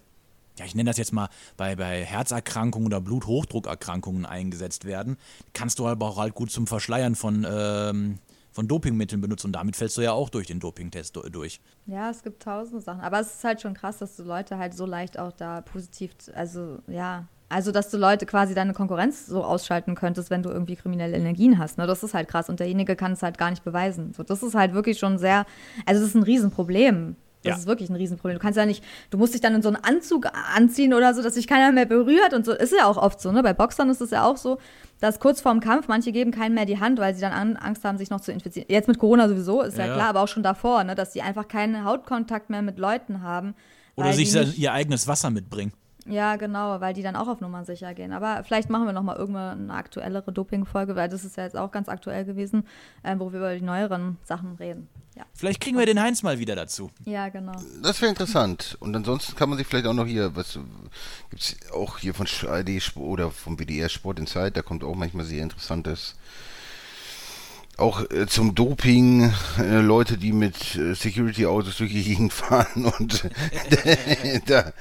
ja, ich nenne das jetzt mal, bei, bei Herzerkrankungen oder Bluthochdruckerkrankungen eingesetzt werden, kannst du aber auch halt gut zum Verschleiern von ähm, von Dopingmitteln benutzt und damit fällst du ja auch durch den Dopingtest durch. Ja, es gibt tausende Sachen. Aber es ist halt schon krass, dass du Leute halt so leicht auch da positiv, also ja, also, dass du Leute quasi deine Konkurrenz so ausschalten könntest, wenn du irgendwie kriminelle Energien hast. Ne? Das ist halt krass. Und derjenige kann es halt gar nicht beweisen. So, das ist halt wirklich schon sehr, also das ist ein Riesenproblem. Das ja. ist wirklich ein Riesenproblem. Du kannst ja nicht, du musst dich dann in so einen Anzug anziehen oder so, dass sich keiner mehr berührt und so. Ist ja auch oft so, ne? Bei Boxern ist es ja auch so, dass kurz vorm Kampf manche geben keinen mehr die Hand, weil sie dann Angst haben, sich noch zu infizieren. Jetzt mit Corona sowieso, ist ja, ja klar, aber auch schon davor, ne? Dass die einfach keinen Hautkontakt mehr mit Leuten haben. Oder sich ihr eigenes Wasser mitbringen. Ja, genau, weil die dann auch auf Nummern sicher gehen. Aber vielleicht machen wir noch mal irgendwann eine aktuellere Doping-Folge, weil das ist ja jetzt auch ganz aktuell gewesen, äh, wo wir über die neueren Sachen reden. Ja. Vielleicht kriegen wir den Heinz mal wieder dazu. Ja, genau. Das wäre interessant. Und ansonsten kann man sich vielleicht auch noch hier, was gibt es auch hier von ARD oder vom WDR Sport in Zeit, da kommt auch manchmal sehr interessantes auch äh, zum Doping äh, Leute, die mit äh, Security-Autos durch die Gegend fahren und da,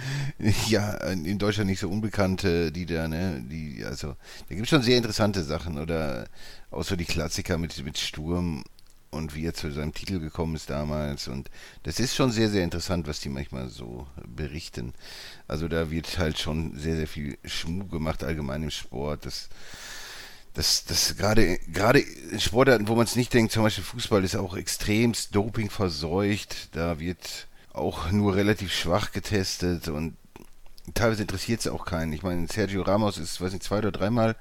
ja, in Deutschland nicht so unbekannte, die da, ne, die, also, da gibt es schon sehr interessante Sachen oder außer die Klassiker mit, mit Sturm und wie er zu seinem Titel gekommen ist damals und das ist schon sehr, sehr interessant, was die manchmal so berichten. Also da wird halt schon sehr, sehr viel Schmuh gemacht allgemein im Sport, das das, das gerade, gerade in Sportarten, wo man es nicht denkt, zum Beispiel Fußball ist auch extremst Doping verseucht. Da wird auch nur relativ schwach getestet und teilweise interessiert es auch keinen. Ich meine, Sergio Ramos ist, weiß nicht, zwei oder dreimal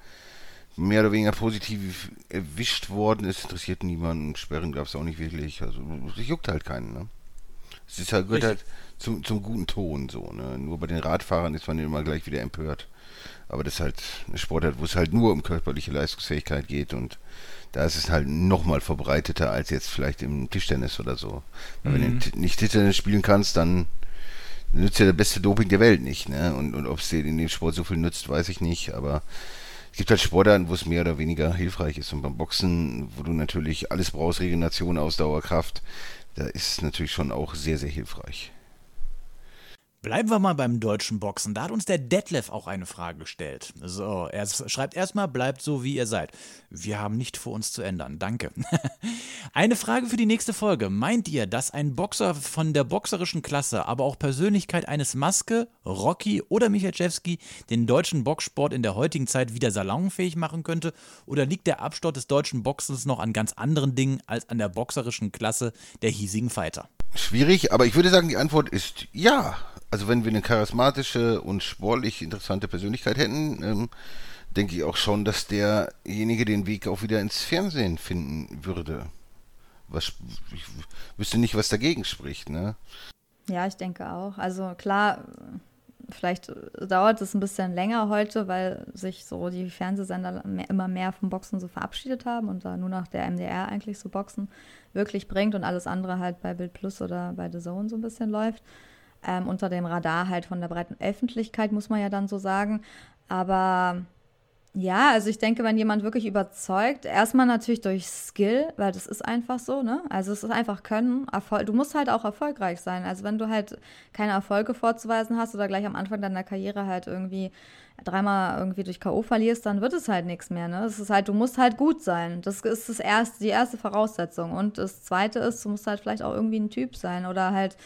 mehr oder weniger positiv erwischt worden. Es interessiert niemanden. Sperren gab es auch nicht wirklich. Also, es juckt halt keinen. Ne? Es ist halt, gehört halt zum, zum guten Ton so. Ne? Nur bei den Radfahrern ist man immer gleich wieder empört. Aber das ist halt eine Sportart, wo es halt nur um körperliche Leistungsfähigkeit geht und da ist es halt nochmal verbreiteter als jetzt vielleicht im Tischtennis oder so. Mhm. Wenn du nicht Tischtennis spielen kannst, dann nützt ja der beste Doping der Welt nicht. Ne? Und, und ob es dir in dem Sport so viel nützt, weiß ich nicht. Aber es gibt halt Sportarten, wo es mehr oder weniger hilfreich ist. Und beim Boxen, wo du natürlich alles brauchst, Regeneration, Ausdauer, Kraft, da ist es natürlich schon auch sehr, sehr hilfreich. Bleiben wir mal beim deutschen Boxen. Da hat uns der Detlef auch eine Frage gestellt. So, er schreibt erstmal, bleibt so, wie ihr seid. Wir haben nicht vor uns zu ändern. Danke. eine Frage für die nächste Folge. Meint ihr, dass ein Boxer von der boxerischen Klasse, aber auch Persönlichkeit eines Maske, Rocky oder Michalczewski den deutschen Boxsport in der heutigen Zeit wieder salonfähig machen könnte? Oder liegt der Absturz des deutschen Boxens noch an ganz anderen Dingen als an der boxerischen Klasse der hiesigen Fighter? Schwierig, aber ich würde sagen, die Antwort ist ja also wenn wir eine charismatische und sportlich interessante Persönlichkeit hätten, ähm, denke ich auch schon, dass derjenige den Weg auch wieder ins Fernsehen finden würde. Was, ich wüsste nicht, was dagegen spricht, ne? Ja, ich denke auch. Also klar, vielleicht dauert es ein bisschen länger heute, weil sich so die Fernsehsender immer mehr vom Boxen so verabschiedet haben und da nur noch der MDR eigentlich so Boxen wirklich bringt und alles andere halt bei Bild Plus oder bei The Zone so ein bisschen läuft ähm, unter dem Radar halt von der breiten Öffentlichkeit, muss man ja dann so sagen. Aber ja, also ich denke, wenn jemand wirklich überzeugt, erstmal natürlich durch Skill, weil das ist einfach so, ne? Also es ist einfach Können, Erfolg. Du musst halt auch erfolgreich sein. Also wenn du halt keine Erfolge vorzuweisen hast oder gleich am Anfang deiner Karriere halt irgendwie dreimal irgendwie durch K.O. verlierst, dann wird es halt nichts mehr, ne? Es ist halt, du musst halt gut sein. Das ist das erste, die erste Voraussetzung. Und das zweite ist, du musst halt vielleicht auch irgendwie ein Typ sein oder halt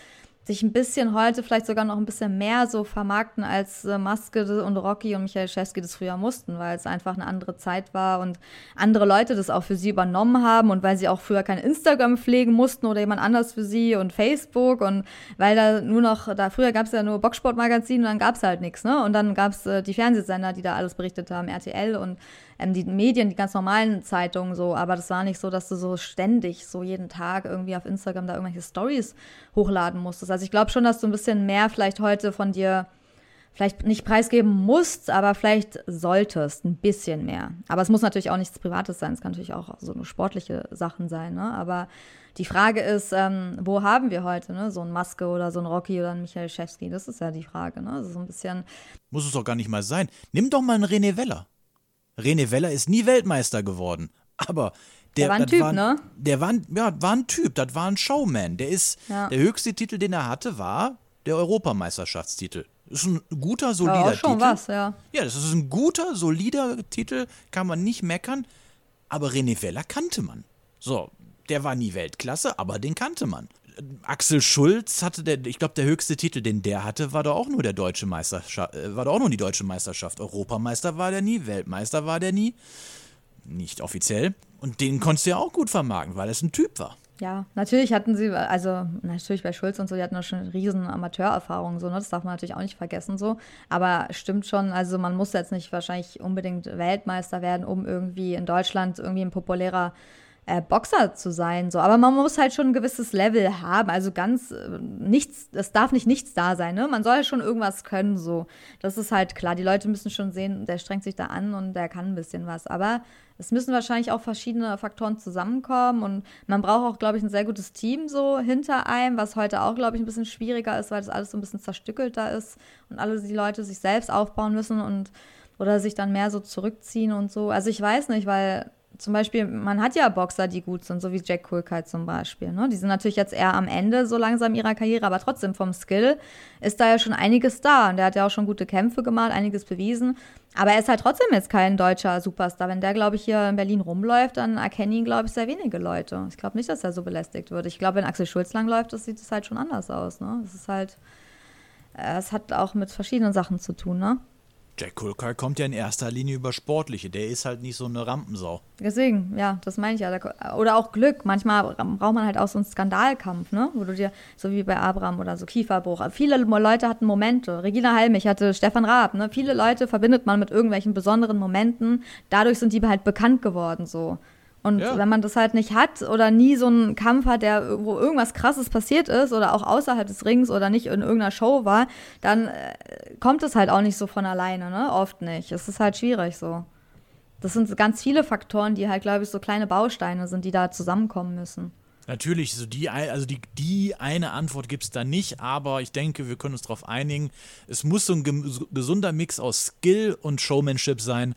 sich ein bisschen heute vielleicht sogar noch ein bisschen mehr so vermarkten, als äh, Maske und Rocky und Michael Schewski das früher mussten, weil es einfach eine andere Zeit war und andere Leute das auch für sie übernommen haben und weil sie auch früher kein Instagram pflegen mussten oder jemand anders für sie und Facebook und weil da nur noch, da früher gab es ja nur Boxsportmagazin und dann gab es halt nichts, ne? Und dann gab es äh, die Fernsehsender, die da alles berichtet haben, RTL und ähm, die Medien, die ganz normalen Zeitungen so, aber das war nicht so, dass du so ständig, so jeden Tag irgendwie auf Instagram da irgendwelche Stories hochladen musstest. Also ich glaube schon, dass du ein bisschen mehr vielleicht heute von dir vielleicht nicht preisgeben musst, aber vielleicht solltest ein bisschen mehr. Aber es muss natürlich auch nichts Privates sein, es kann natürlich auch so eine sportliche Sachen sein, ne? Aber die Frage ist, ähm, wo haben wir heute, ne? So ein Maske oder so ein Rocky oder ein Michael Schewski, das ist ja die Frage, ne? So ein bisschen. Muss es doch gar nicht mal sein. Nimm doch mal einen René Weller. René Weller ist nie Weltmeister geworden. Aber der, der war ein Typ, war, ne? Der war, ja, war ein Typ, das war ein Showman. Der ist, ja. der höchste Titel, den er hatte, war der Europameisterschaftstitel. Das ist ein guter, solider ja, auch schon Titel. was, ja. Ja, das ist ein guter, solider Titel, kann man nicht meckern. Aber René Weller kannte man. So, der war nie Weltklasse, aber den kannte man. Axel Schulz hatte der, ich glaube, der höchste Titel, den der hatte, war doch auch nur der deutsche Meisterschaft, äh, war doch auch nur die deutsche Meisterschaft. Europameister war der nie, Weltmeister war der nie. Nicht offiziell. Und den konntest du ja auch gut vermarkten, weil es ein Typ war. Ja, natürlich hatten sie, also natürlich bei Schulz und so, die hatten auch schon riesen Amateurerfahrungen, so, ne? Das darf man natürlich auch nicht vergessen, so. Aber stimmt schon, also man muss jetzt nicht wahrscheinlich unbedingt Weltmeister werden, um irgendwie in Deutschland irgendwie ein populärer äh, Boxer zu sein. So. Aber man muss halt schon ein gewisses Level haben. Also ganz äh, nichts, es darf nicht nichts da sein. Ne? Man soll schon irgendwas können. So. Das ist halt klar. Die Leute müssen schon sehen, der strengt sich da an und der kann ein bisschen was. Aber es müssen wahrscheinlich auch verschiedene Faktoren zusammenkommen und man braucht auch, glaube ich, ein sehr gutes Team so hinter einem, was heute auch, glaube ich, ein bisschen schwieriger ist, weil das alles so ein bisschen zerstückelter ist und alle die Leute sich selbst aufbauen müssen und oder sich dann mehr so zurückziehen und so. Also ich weiß nicht, weil zum Beispiel, man hat ja Boxer, die gut sind, so wie Jack Kulkite zum Beispiel. Ne? Die sind natürlich jetzt eher am Ende so langsam ihrer Karriere, aber trotzdem vom Skill ist da ja schon einiges da. Und der hat ja auch schon gute Kämpfe gemacht, einiges bewiesen. Aber er ist halt trotzdem jetzt kein deutscher Superstar. Wenn der, glaube ich, hier in Berlin rumläuft, dann erkennen ihn, glaube ich, sehr wenige Leute. Ich glaube nicht, dass er so belästigt wird. Ich glaube, wenn Axel Schulz langläuft, das sieht es halt schon anders aus. Ne? Das ist halt, äh, es hat auch mit verschiedenen Sachen zu tun, ne? Jack Kulkai kommt ja in erster Linie über Sportliche. Der ist halt nicht so eine Rampensau. Deswegen, ja, das meine ich ja. Oder auch Glück. Manchmal braucht man halt auch so einen Skandalkampf, ne? Wo du dir, so wie bei Abraham oder so Kieferbruch. Viele Leute hatten Momente. Regina Halmich hatte Stefan Raab, ne? Viele Leute verbindet man mit irgendwelchen besonderen Momenten. Dadurch sind die halt bekannt geworden, so. Und ja. wenn man das halt nicht hat oder nie so einen Kampf hat, der, wo irgendwas krasses passiert ist oder auch außerhalb des Rings oder nicht in irgendeiner Show war, dann äh, kommt es halt auch nicht so von alleine, ne? Oft nicht. Es ist halt schwierig so. Das sind ganz viele Faktoren, die halt, glaube ich, so kleine Bausteine sind, die da zusammenkommen müssen. Natürlich, so die, also die, die eine Antwort gibt es da nicht, aber ich denke, wir können uns darauf einigen. Es muss so ein gesunder Mix aus Skill und Showmanship sein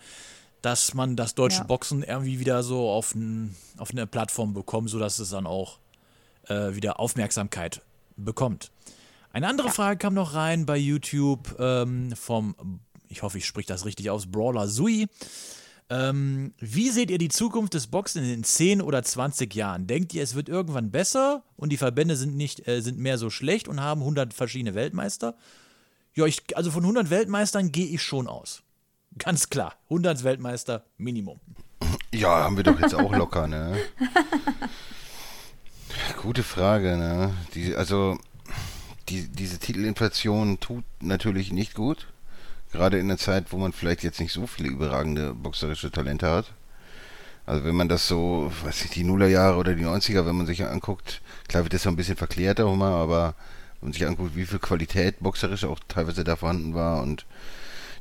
dass man das deutsche ja. Boxen irgendwie wieder so auf, ein, auf eine Plattform bekommt, sodass es dann auch äh, wieder Aufmerksamkeit bekommt. Eine andere Frage kam noch rein bei YouTube ähm, vom, ich hoffe, ich spreche das richtig aus, Brawler Sui. Ähm, wie seht ihr die Zukunft des Boxen in 10 oder 20 Jahren? Denkt ihr, es wird irgendwann besser und die Verbände sind nicht äh, sind mehr so schlecht und haben 100 verschiedene Weltmeister? Ja, ich, also von 100 Weltmeistern gehe ich schon aus. Ganz klar, 100 Weltmeister Minimum. Ja, haben wir doch jetzt auch locker, ne? Gute Frage, ne? Die, also, die, diese Titelinflation tut natürlich nicht gut. Gerade in der Zeit, wo man vielleicht jetzt nicht so viele überragende boxerische Talente hat. Also wenn man das so, weiß ich, die Nullerjahre oder die 90er, wenn man sich anguckt, klar wird das so ein bisschen verklärter Hummer, aber wenn man sich anguckt, wie viel Qualität boxerisch auch teilweise da vorhanden war und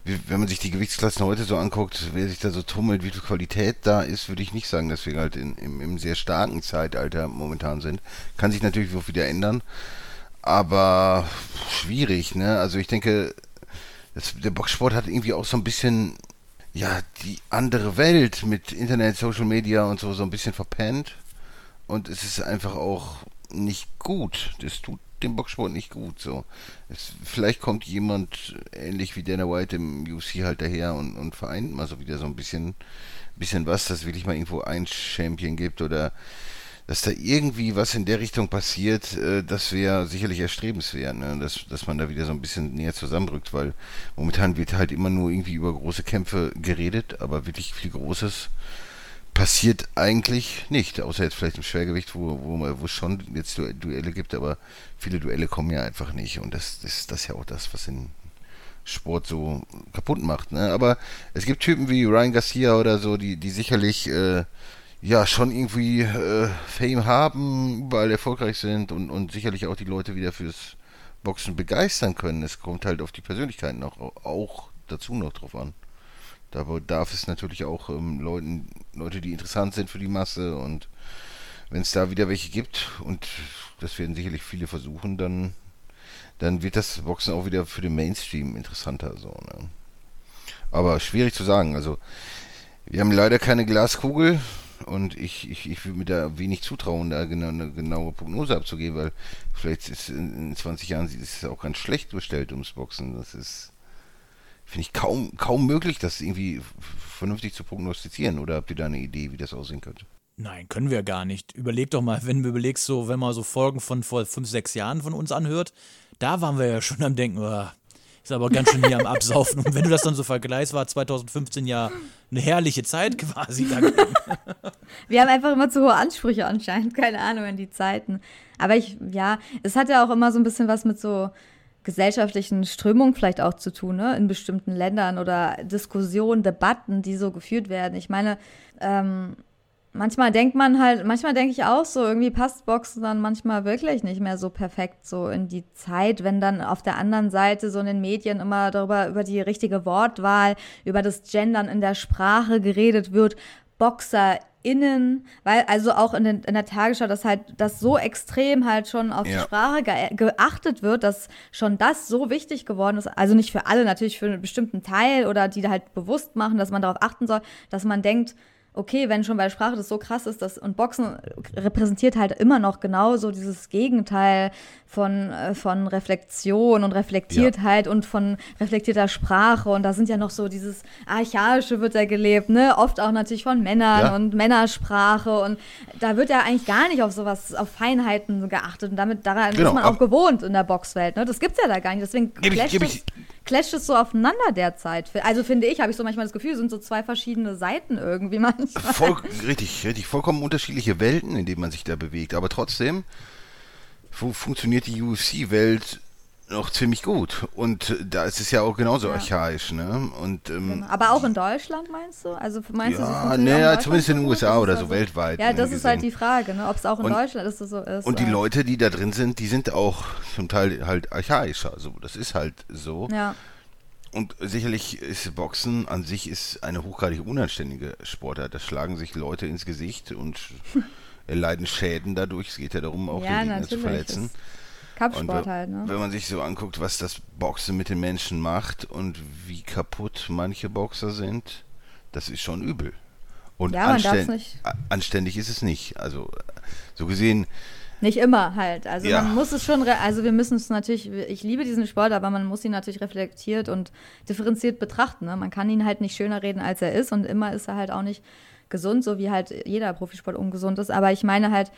wenn man sich die Gewichtsklassen heute so anguckt, wer sich da so tummelt, wie viel Qualität da ist, würde ich nicht sagen, dass wir halt in, im, im sehr starken Zeitalter momentan sind. Kann sich natürlich auch wieder ändern, aber schwierig, ne? Also ich denke, das, der Boxsport hat irgendwie auch so ein bisschen, ja, die andere Welt mit Internet, Social Media und so, so ein bisschen verpennt. Und es ist einfach auch nicht gut. Das tut dem Boxsport nicht gut. So, es, vielleicht kommt jemand ähnlich wie Dana White im UFC halt daher und, und vereint mal so wieder so ein bisschen, bisschen was, dass wirklich mal irgendwo ein Champion gibt oder dass da irgendwie was in der Richtung passiert, äh, das wäre sicherlich erstrebenswert, ne? dass, dass man da wieder so ein bisschen näher zusammenrückt, weil momentan wird halt immer nur irgendwie über große Kämpfe geredet, aber wirklich viel Großes passiert eigentlich nicht, außer jetzt vielleicht im Schwergewicht, wo, wo, wo es schon jetzt Duelle gibt, aber viele Duelle kommen ja einfach nicht und das, das, das ist ja auch das, was den Sport so kaputt macht. Ne? Aber es gibt Typen wie Ryan Garcia oder so, die, die sicherlich äh, ja schon irgendwie äh, Fame haben, überall erfolgreich sind und, und sicherlich auch die Leute wieder fürs Boxen begeistern können. Es kommt halt auf die Persönlichkeiten auch, auch dazu noch drauf an. Da darf es natürlich auch ähm, Leuten, Leute, die interessant sind für die Masse und wenn es da wieder welche gibt, und das werden sicherlich viele versuchen, dann, dann wird das Boxen auch wieder für den Mainstream interessanter. So, ne? Aber schwierig zu sagen. Also, wir haben leider keine Glaskugel. Und ich, ich, ich würde mir da wenig zutrauen, da genau, eine genaue Prognose abzugeben, weil vielleicht ist in, in 20 Jahren ist es auch ganz schlecht bestellt ums Boxen. Das ist, finde ich, kaum, kaum möglich, das irgendwie vernünftig zu prognostizieren. Oder habt ihr da eine Idee, wie das aussehen könnte? Nein, können wir gar nicht. Überleg doch mal, wenn du überlegst, so, wenn man so Folgen von vor fünf, sechs Jahren von uns anhört, da waren wir ja schon am Denken, oh, ist aber ganz schön hier am Absaufen. Und wenn du das dann so vergleichst, war 2015 ja eine herrliche Zeit quasi. Wir haben einfach immer zu hohe Ansprüche anscheinend, keine Ahnung an die Zeiten. Aber ich, ja, es hat ja auch immer so ein bisschen was mit so gesellschaftlichen Strömungen vielleicht auch zu tun, ne? in bestimmten Ländern oder Diskussionen, Debatten, die so geführt werden. Ich meine, ähm, manchmal denkt man halt, manchmal denke ich auch so, irgendwie passt Boxen dann manchmal wirklich nicht mehr so perfekt so in die Zeit, wenn dann auf der anderen Seite so in den Medien immer darüber, über die richtige Wortwahl, über das Gendern in der Sprache geredet wird. BoxerInnen, weil also auch in, den, in der Tagesschau, dass halt das so extrem halt schon auf ja. die Sprache ge geachtet wird, dass schon das so wichtig geworden ist. Also nicht für alle, natürlich für einen bestimmten Teil oder die halt bewusst machen, dass man darauf achten soll, dass man denkt, okay, wenn schon bei Sprache das so krass ist, dass, und Boxen repräsentiert halt immer noch genau so dieses Gegenteil von, äh, von Reflexion und Reflektiertheit ja. und von reflektierter Sprache. Und da sind ja noch so dieses Archaische wird ja gelebt, ne? Oft auch natürlich von Männern ja. und Männersprache. Und da wird ja eigentlich gar nicht auf sowas, auf Feinheiten geachtet. Und damit daran genau. ist man auch gewohnt in der Boxwelt. Ne? Das gibt's ja da gar nicht. Deswegen clasht, ich, es, clasht es so aufeinander derzeit. Also finde ich, habe ich so manchmal das Gefühl, sind so zwei verschiedene Seiten irgendwie manchmal. Voll, richtig, richtig. Vollkommen unterschiedliche Welten, in denen man sich da bewegt. Aber trotzdem funktioniert die UFC-Welt noch ziemlich gut. Und da ist es ja auch genauso ja. archaisch, ne? Und, ähm, genau. Aber auch in Deutschland meinst du? Also meinst ja, du, naja, zumindest in den USA oder so also, weltweit. Ja, ne, das ist halt die Frage, ne? Ob es auch in und, Deutschland ist, so ist. Und die Leute, die da drin sind, die sind auch zum Teil halt archaischer. Also das ist halt so. Ja. Und sicherlich ist Boxen an sich ist eine hochgradig unanständige Sportart. Da schlagen sich Leute ins Gesicht und erleiden Schäden dadurch. Es geht ja darum, auch ja, den Gegner zu verletzen. Kampfsport halt, ne? Wenn man sich so anguckt, was das Boxen mit den Menschen macht und wie kaputt manche Boxer sind, das ist schon übel. Und ja, anständ, anständig ist es nicht. Also so gesehen Nicht immer halt. Also Ja. man muss es schon, also wir müssen es natürlich, ich liebe diesen Sport, aber man muss ihn natürlich reflektiert und differenziert betrachten. Ne? Man kann ihn halt nicht schöner reden, als er ist und immer ist er halt auch nicht gesund, so wie halt jeder Profisport ungesund ist. Aber ich meine halt,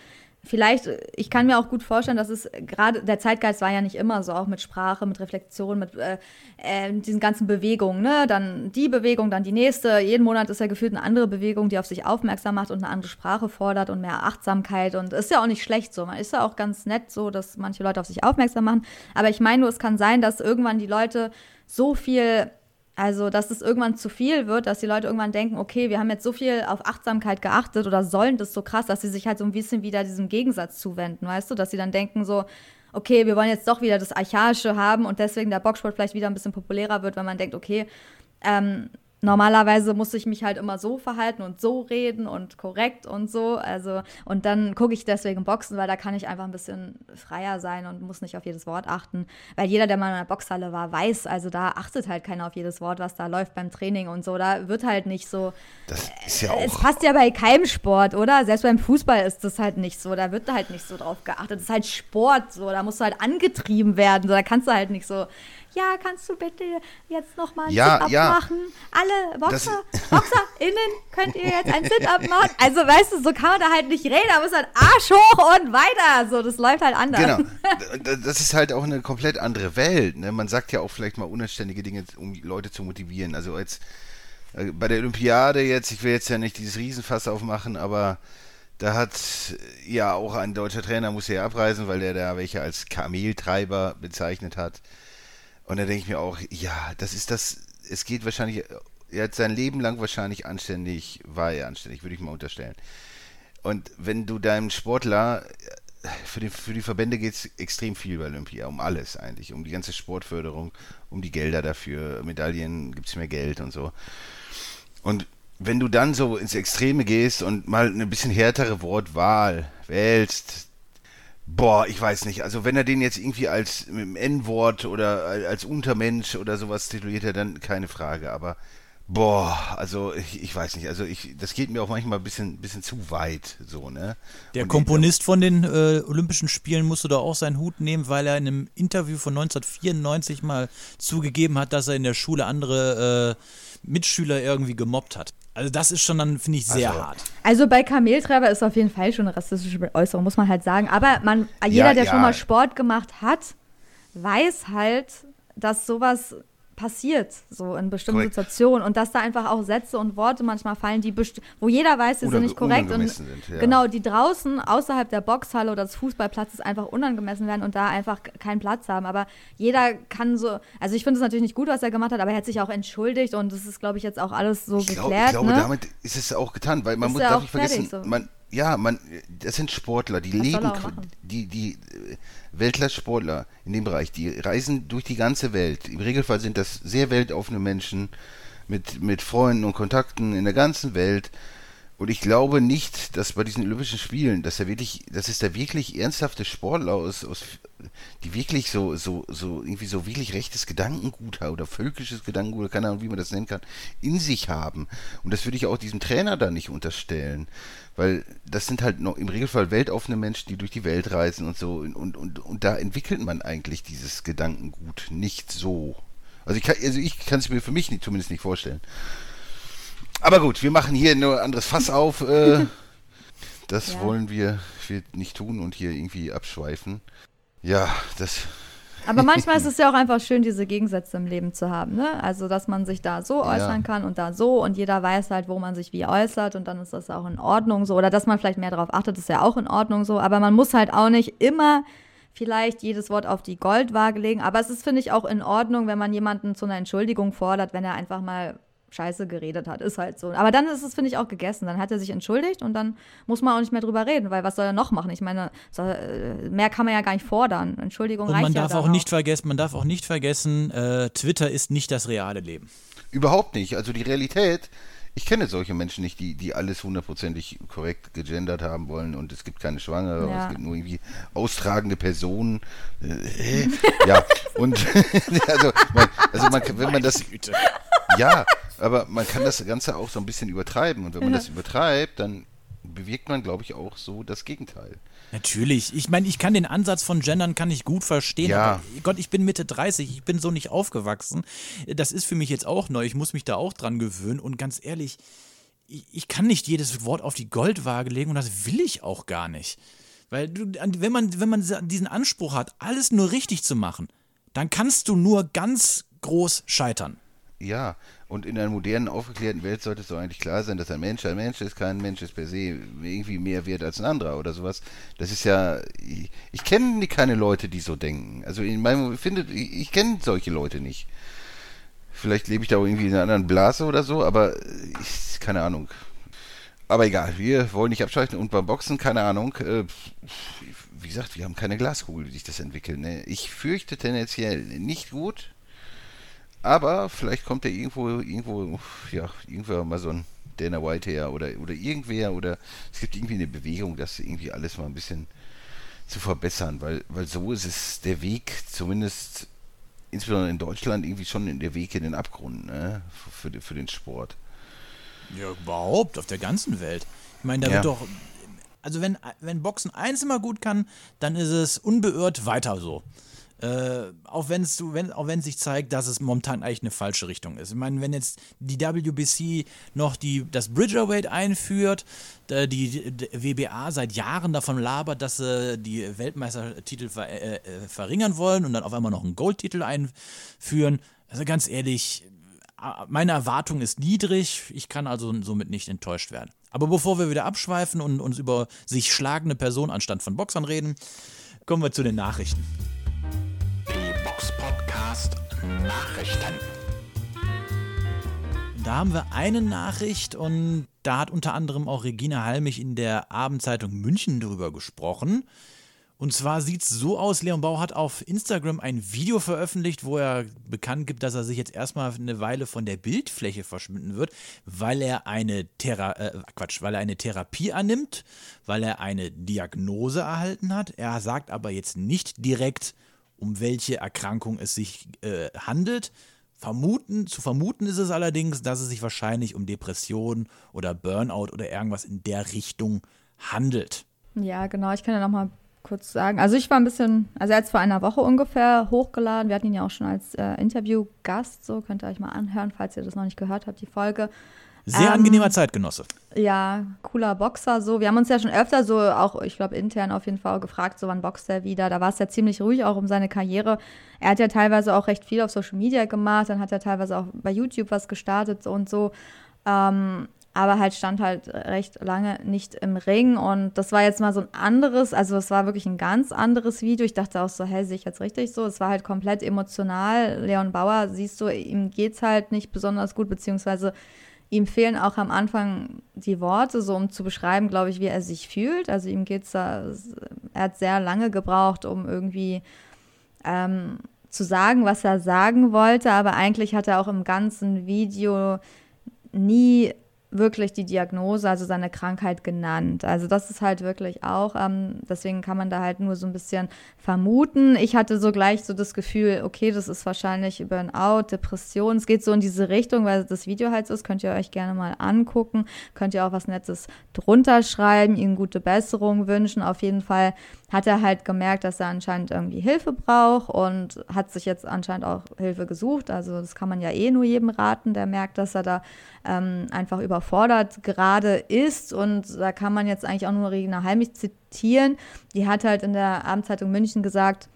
vielleicht, ich kann mir auch gut vorstellen, dass es gerade, der Zeitgeist war ja nicht immer so, auch mit Sprache, mit Reflexion, mit äh, äh, diesen ganzen Bewegungen, ne? Dann die Bewegung, dann die nächste. Jeden Monat ist ja gefühlt eine andere Bewegung, die auf sich aufmerksam macht und eine andere Sprache fordert und mehr Achtsamkeit. Und ist ja auch nicht schlecht so. Man ist ja auch ganz nett so, dass manche Leute auf sich aufmerksam machen. Aber ich meine nur, es kann sein, dass irgendwann die Leute so viel also, dass es irgendwann zu viel wird, dass die Leute irgendwann denken, okay, wir haben jetzt so viel auf Achtsamkeit geachtet oder sollen das so krass, dass sie sich halt so ein bisschen wieder diesem Gegensatz zuwenden, weißt du? Dass sie dann denken so, okay, wir wollen jetzt doch wieder das Archaische haben und deswegen der Boxsport vielleicht wieder ein bisschen populärer wird, wenn man denkt, okay, ähm, normalerweise muss ich mich halt immer so verhalten und so reden und korrekt und so. Also, und dann gucke ich deswegen Boxen, weil da kann ich einfach ein bisschen freier sein und muss nicht auf jedes Wort achten. Weil jeder, der mal in einer Boxhalle war, weiß, also da achtet halt keiner auf jedes Wort, was da läuft beim Training und so. Da wird halt nicht so. Das ist ja Es auch. passt ja bei keinem Sport, oder? Selbst beim Fußball ist das halt nicht so. Da wird halt nicht so drauf geachtet. Das ist halt Sport, so. Da musst du halt angetrieben werden. So. Da kannst du halt nicht so. Ja, kannst du bitte jetzt noch mal ein Ja, Sit-Up ja. machen? Alle Boxer, BoxerInnen, könnt ihr jetzt ein Sit-Up machen? Also, weißt du, so kann man da halt nicht reden. Da muss halt Arsch hoch und weiter. So, das läuft halt anders. Genau. Das ist halt auch eine komplett andere Welt. Ne? Man sagt ja auch vielleicht mal unanständige Dinge, um Leute zu motivieren. Also jetzt äh, bei der Olympiade jetzt, ich will jetzt ja nicht dieses Riesenfass aufmachen, aber da hat äh, ja auch ein deutscher Trainer, muss ja abreisen, weil der da welche als Kameltreiber bezeichnet hat. Und da denke ich mir auch, ja, das ist das, es geht wahrscheinlich, er hat sein Leben lang wahrscheinlich anständig, war er anständig, würde ich mal unterstellen. Und wenn du deinem Sportler, für die, für die Verbände geht es extrem viel bei Olympia, um alles eigentlich, um die ganze Sportförderung, um die Gelder dafür, Medaillen gibt es mehr Geld und so. Und wenn du dann so ins Extreme gehst und mal eine bisschen härtere Wortwahl wählst, boah, ich weiß nicht, also wenn er den jetzt irgendwie als mit dem N-Wort oder als Untermensch oder sowas tituliert, er dann keine Frage, aber boah, also ich, ich weiß nicht, also ich, das geht mir auch manchmal ein bisschen, bisschen zu weit, so, ne? Der Und Komponist von den äh, Olympischen Spielen musste da auch seinen Hut nehmen, weil er in einem Interview von 1994 mal zugegeben hat, dass er in der Schule andere äh, Mitschüler irgendwie gemobbt hat. Also das ist schon dann, finde ich, sehr Also- hart. Also bei Kameltreiber ist auf jeden Fall schon eine rassistische Äußerung, muss man halt sagen. Aber man, jeder, der ja. schon mal Sport gemacht hat, weiß halt, dass sowas passiert, so in bestimmten Korrekt. Situationen und dass da einfach auch Sätze und Worte manchmal fallen, die wo jeder weiß, die sind nicht korrekt und sind, ja. genau, die draußen außerhalb der Boxhalle oder des Fußballplatzes einfach unangemessen werden und da einfach keinen Platz haben. Aber jeder kann so, also ich finde es natürlich nicht gut, was er gemacht hat, aber er hat sich auch entschuldigt und das ist, glaube ich, jetzt auch alles so Ich, glaub, geklärt. ich glaube, ne? damit ist es auch getan, weil man Ist muss darf auch nicht vergessen, so. man, ja, man, das sind Sportler, die soll leben, die, die äh, Weltklasse-Sportler in dem Bereich, die reisen durch die ganze Welt. Im Regelfall sind das sehr weltoffene Menschen mit, mit Freunden und Kontakten in der ganzen Welt. Und ich glaube nicht, dass bei diesen Olympischen Spielen, dass er wirklich, dass es da wirklich ernsthafte Sportler aus, aus die wirklich so, so, so, irgendwie so wirklich rechtes Gedankengut haben oder völkisches Gedankengut, oder keine Ahnung, wie man das nennen kann, in sich haben. Und das würde ich auch diesem Trainer da nicht unterstellen. Weil das sind halt noch im Regelfall weltoffene Menschen, die durch die Welt reisen und so. Und, und, und, und da entwickelt man eigentlich dieses Gedankengut nicht so. Also ich kann also ich kann es mir für mich nicht, zumindest nicht vorstellen. Aber gut, wir machen hier nur ein anderes Fass auf. Äh, das Ja. wollen wir, wir nicht tun und hier irgendwie abschweifen. Ja, das. Aber manchmal ist es ja auch einfach schön, diese Gegensätze im Leben zu haben, ne? Also, dass man sich da so Ja. äußern kann und da so und jeder weiß halt, wo man sich wie äußert und dann ist das auch in Ordnung so. Oder dass man vielleicht mehr darauf achtet, ist ja auch in Ordnung so. Aber man muss halt auch nicht immer vielleicht jedes Wort auf die Goldwaage legen. Aber es ist, finde ich, auch in Ordnung, wenn man jemanden zu einer Entschuldigung fordert, wenn er einfach mal Scheiße geredet hat. Ist halt so. Aber dann ist es, finde ich, auch gegessen. Dann hat er sich entschuldigt und dann muss man auch nicht mehr drüber reden, weil was soll er noch machen? Ich meine, äh, mehr kann man ja gar nicht fordern. Entschuldigung Und reicht man ja darf dann auch nicht vergessen, man darf auch nicht vergessen, äh, Twitter ist nicht das reale Leben. Überhaupt nicht. Also die Realität, ich kenne solche Menschen nicht, die, die alles hundertprozentig korrekt gegendert haben wollen und es gibt keine Schwangere, Ja. es gibt nur irgendwie austragende Personen. Äh, hä? ja, und also, man, also man, wenn man das, ja, aber man kann das Ganze auch so ein bisschen übertreiben und wenn man das übertreibt, dann bewirkt man, glaube ich, auch so das Gegenteil. Natürlich. Ich meine, ich kann den Ansatz von Gendern kann ich gut verstehen. Ja. Aber Gott, ich bin Mitte 30, ich bin so nicht aufgewachsen. Das ist für mich jetzt auch neu. Ich muss mich da auch dran gewöhnen. Und ganz ehrlich, ich, ich kann nicht jedes Wort auf die Goldwaage legen und das will ich auch gar nicht. Weil du, wenn man, wenn man diesen Anspruch hat, alles nur richtig zu machen, dann kannst du nur ganz groß scheitern. Ja, und in einer modernen, aufgeklärten Welt sollte es doch eigentlich klar sein, dass ein Mensch ein Mensch ist, kein Mensch ist per se irgendwie mehr wert als ein anderer oder sowas. Das ist ja, ich, ich kenne keine Leute, die so denken. Also in meinem, finde, ich, ich kenne solche Leute nicht. Vielleicht lebe ich da auch irgendwie in einer anderen Blase oder so, aber ich, keine Ahnung. Aber egal, wir wollen nicht abschalten und beim Boxen, keine Ahnung. Äh, wie gesagt, wir haben keine Glaskugel, wie sich das entwickelt. Ne? Ich fürchte tendenziell nicht gut. Aber vielleicht kommt ja irgendwo, irgendwo, ja, irgendwo mal so ein Dana White her oder, oder irgendwer oder es gibt irgendwie eine Bewegung, das irgendwie alles mal ein bisschen zu verbessern, weil, weil so ist es der Weg, zumindest insbesondere in Deutschland, irgendwie schon der Weg in den Abgrund, ne, für, für den Sport. Ja, überhaupt, auf der ganzen Welt. Ich meine, da Ja. wird doch. Also, wenn, wenn Boxen eins immer gut kann, dann ist es unbeirrt weiter so. Äh, auch wenn es wenn, auch wenn sich zeigt, dass es momentan eigentlich eine falsche Richtung ist. Ich meine, wenn jetzt die WBC noch die, das Bridgerweight einführt, die, die WBA seit Jahren davon labert, dass sie die Weltmeistertitel ver, äh, äh, verringern wollen und dann auf einmal noch einen Goldtitel einführen. Also ganz ehrlich, meine Erwartung ist niedrig, ich kann also somit nicht enttäuscht werden. Aber bevor wir wieder abschweifen und uns über sich schlagende Personen anstatt von Boxern reden, kommen wir zu den Nachrichten. Podcast Nachrichten. Da haben wir eine Nachricht und da hat unter anderem auch Regina Halmich in der Abendzeitung München drüber gesprochen. Und zwar sieht es so aus, Leon Bau hat auf Instagram ein Video veröffentlicht, wo er bekannt gibt, dass er sich jetzt erstmal eine Weile von der Bildfläche verschwinden wird, weil er eine Thera äh, Quatsch, weil er eine Therapie annimmt, weil er eine Diagnose erhalten hat. Er sagt aber jetzt nicht direkt, um welche Erkrankung es sich äh, handelt. Vermuten, zu vermuten ist es allerdings, dass es sich wahrscheinlich um Depression oder Burnout oder irgendwas in der Richtung handelt. Ja, genau. Ich kann ja noch mal kurz sagen. Also ich war ein bisschen, also er hat es vor einer Woche ungefähr hochgeladen. Wir hatten ihn ja auch schon als äh, Interviewgast, so könnt ihr euch mal anhören, falls ihr das noch nicht gehört habt, die Folge. Sehr Ähm, angenehmer Zeitgenosse. Ja, cooler Boxer so. Wir haben uns ja schon öfter so, auch ich glaube intern auf jeden Fall gefragt, so wann boxt er wieder. Da war es ja ziemlich ruhig auch um seine Karriere. Er hat ja teilweise auch recht viel auf Social Media gemacht, dann hat er teilweise auch bei YouTube was gestartet und so. Ähm, aber halt stand halt recht lange nicht im Ring und das war jetzt mal so ein anderes, also es war wirklich ein ganz anderes Video. Ich dachte auch so, hä, sehe ich jetzt richtig so? Es war halt komplett emotional. Leon Bauer, siehst du, ihm geht's halt nicht besonders gut, beziehungsweise ihm fehlen auch am Anfang die Worte, so um zu beschreiben, glaube ich, wie er sich fühlt. Also ihm geht's da, er hat sehr lange gebraucht, um irgendwie ähm, zu sagen, was er sagen wollte, aber eigentlich hat er auch im ganzen Video nie wirklich die Diagnose, also seine Krankheit genannt. Also das ist halt wirklich auch, ähm, deswegen kann man da halt nur so ein bisschen vermuten. Ich hatte so gleich so das Gefühl, okay, das ist wahrscheinlich Burnout, Depression. Es geht so in diese Richtung, weil das Video halt so ist. Könnt ihr euch gerne mal angucken. Könnt ihr auch was Nettes drunter schreiben, ihm gute Besserung wünschen. Auf jeden Fall hat er halt gemerkt, dass er anscheinend irgendwie Hilfe braucht und hat sich jetzt anscheinend auch Hilfe gesucht. Also das kann man ja eh nur jedem raten, der merkt, dass er da ähm, einfach überfordert gerade ist. Und da kann man jetzt eigentlich auch nur Regina Halmich zitieren. Die hat halt in der Abendzeitung München gesagt,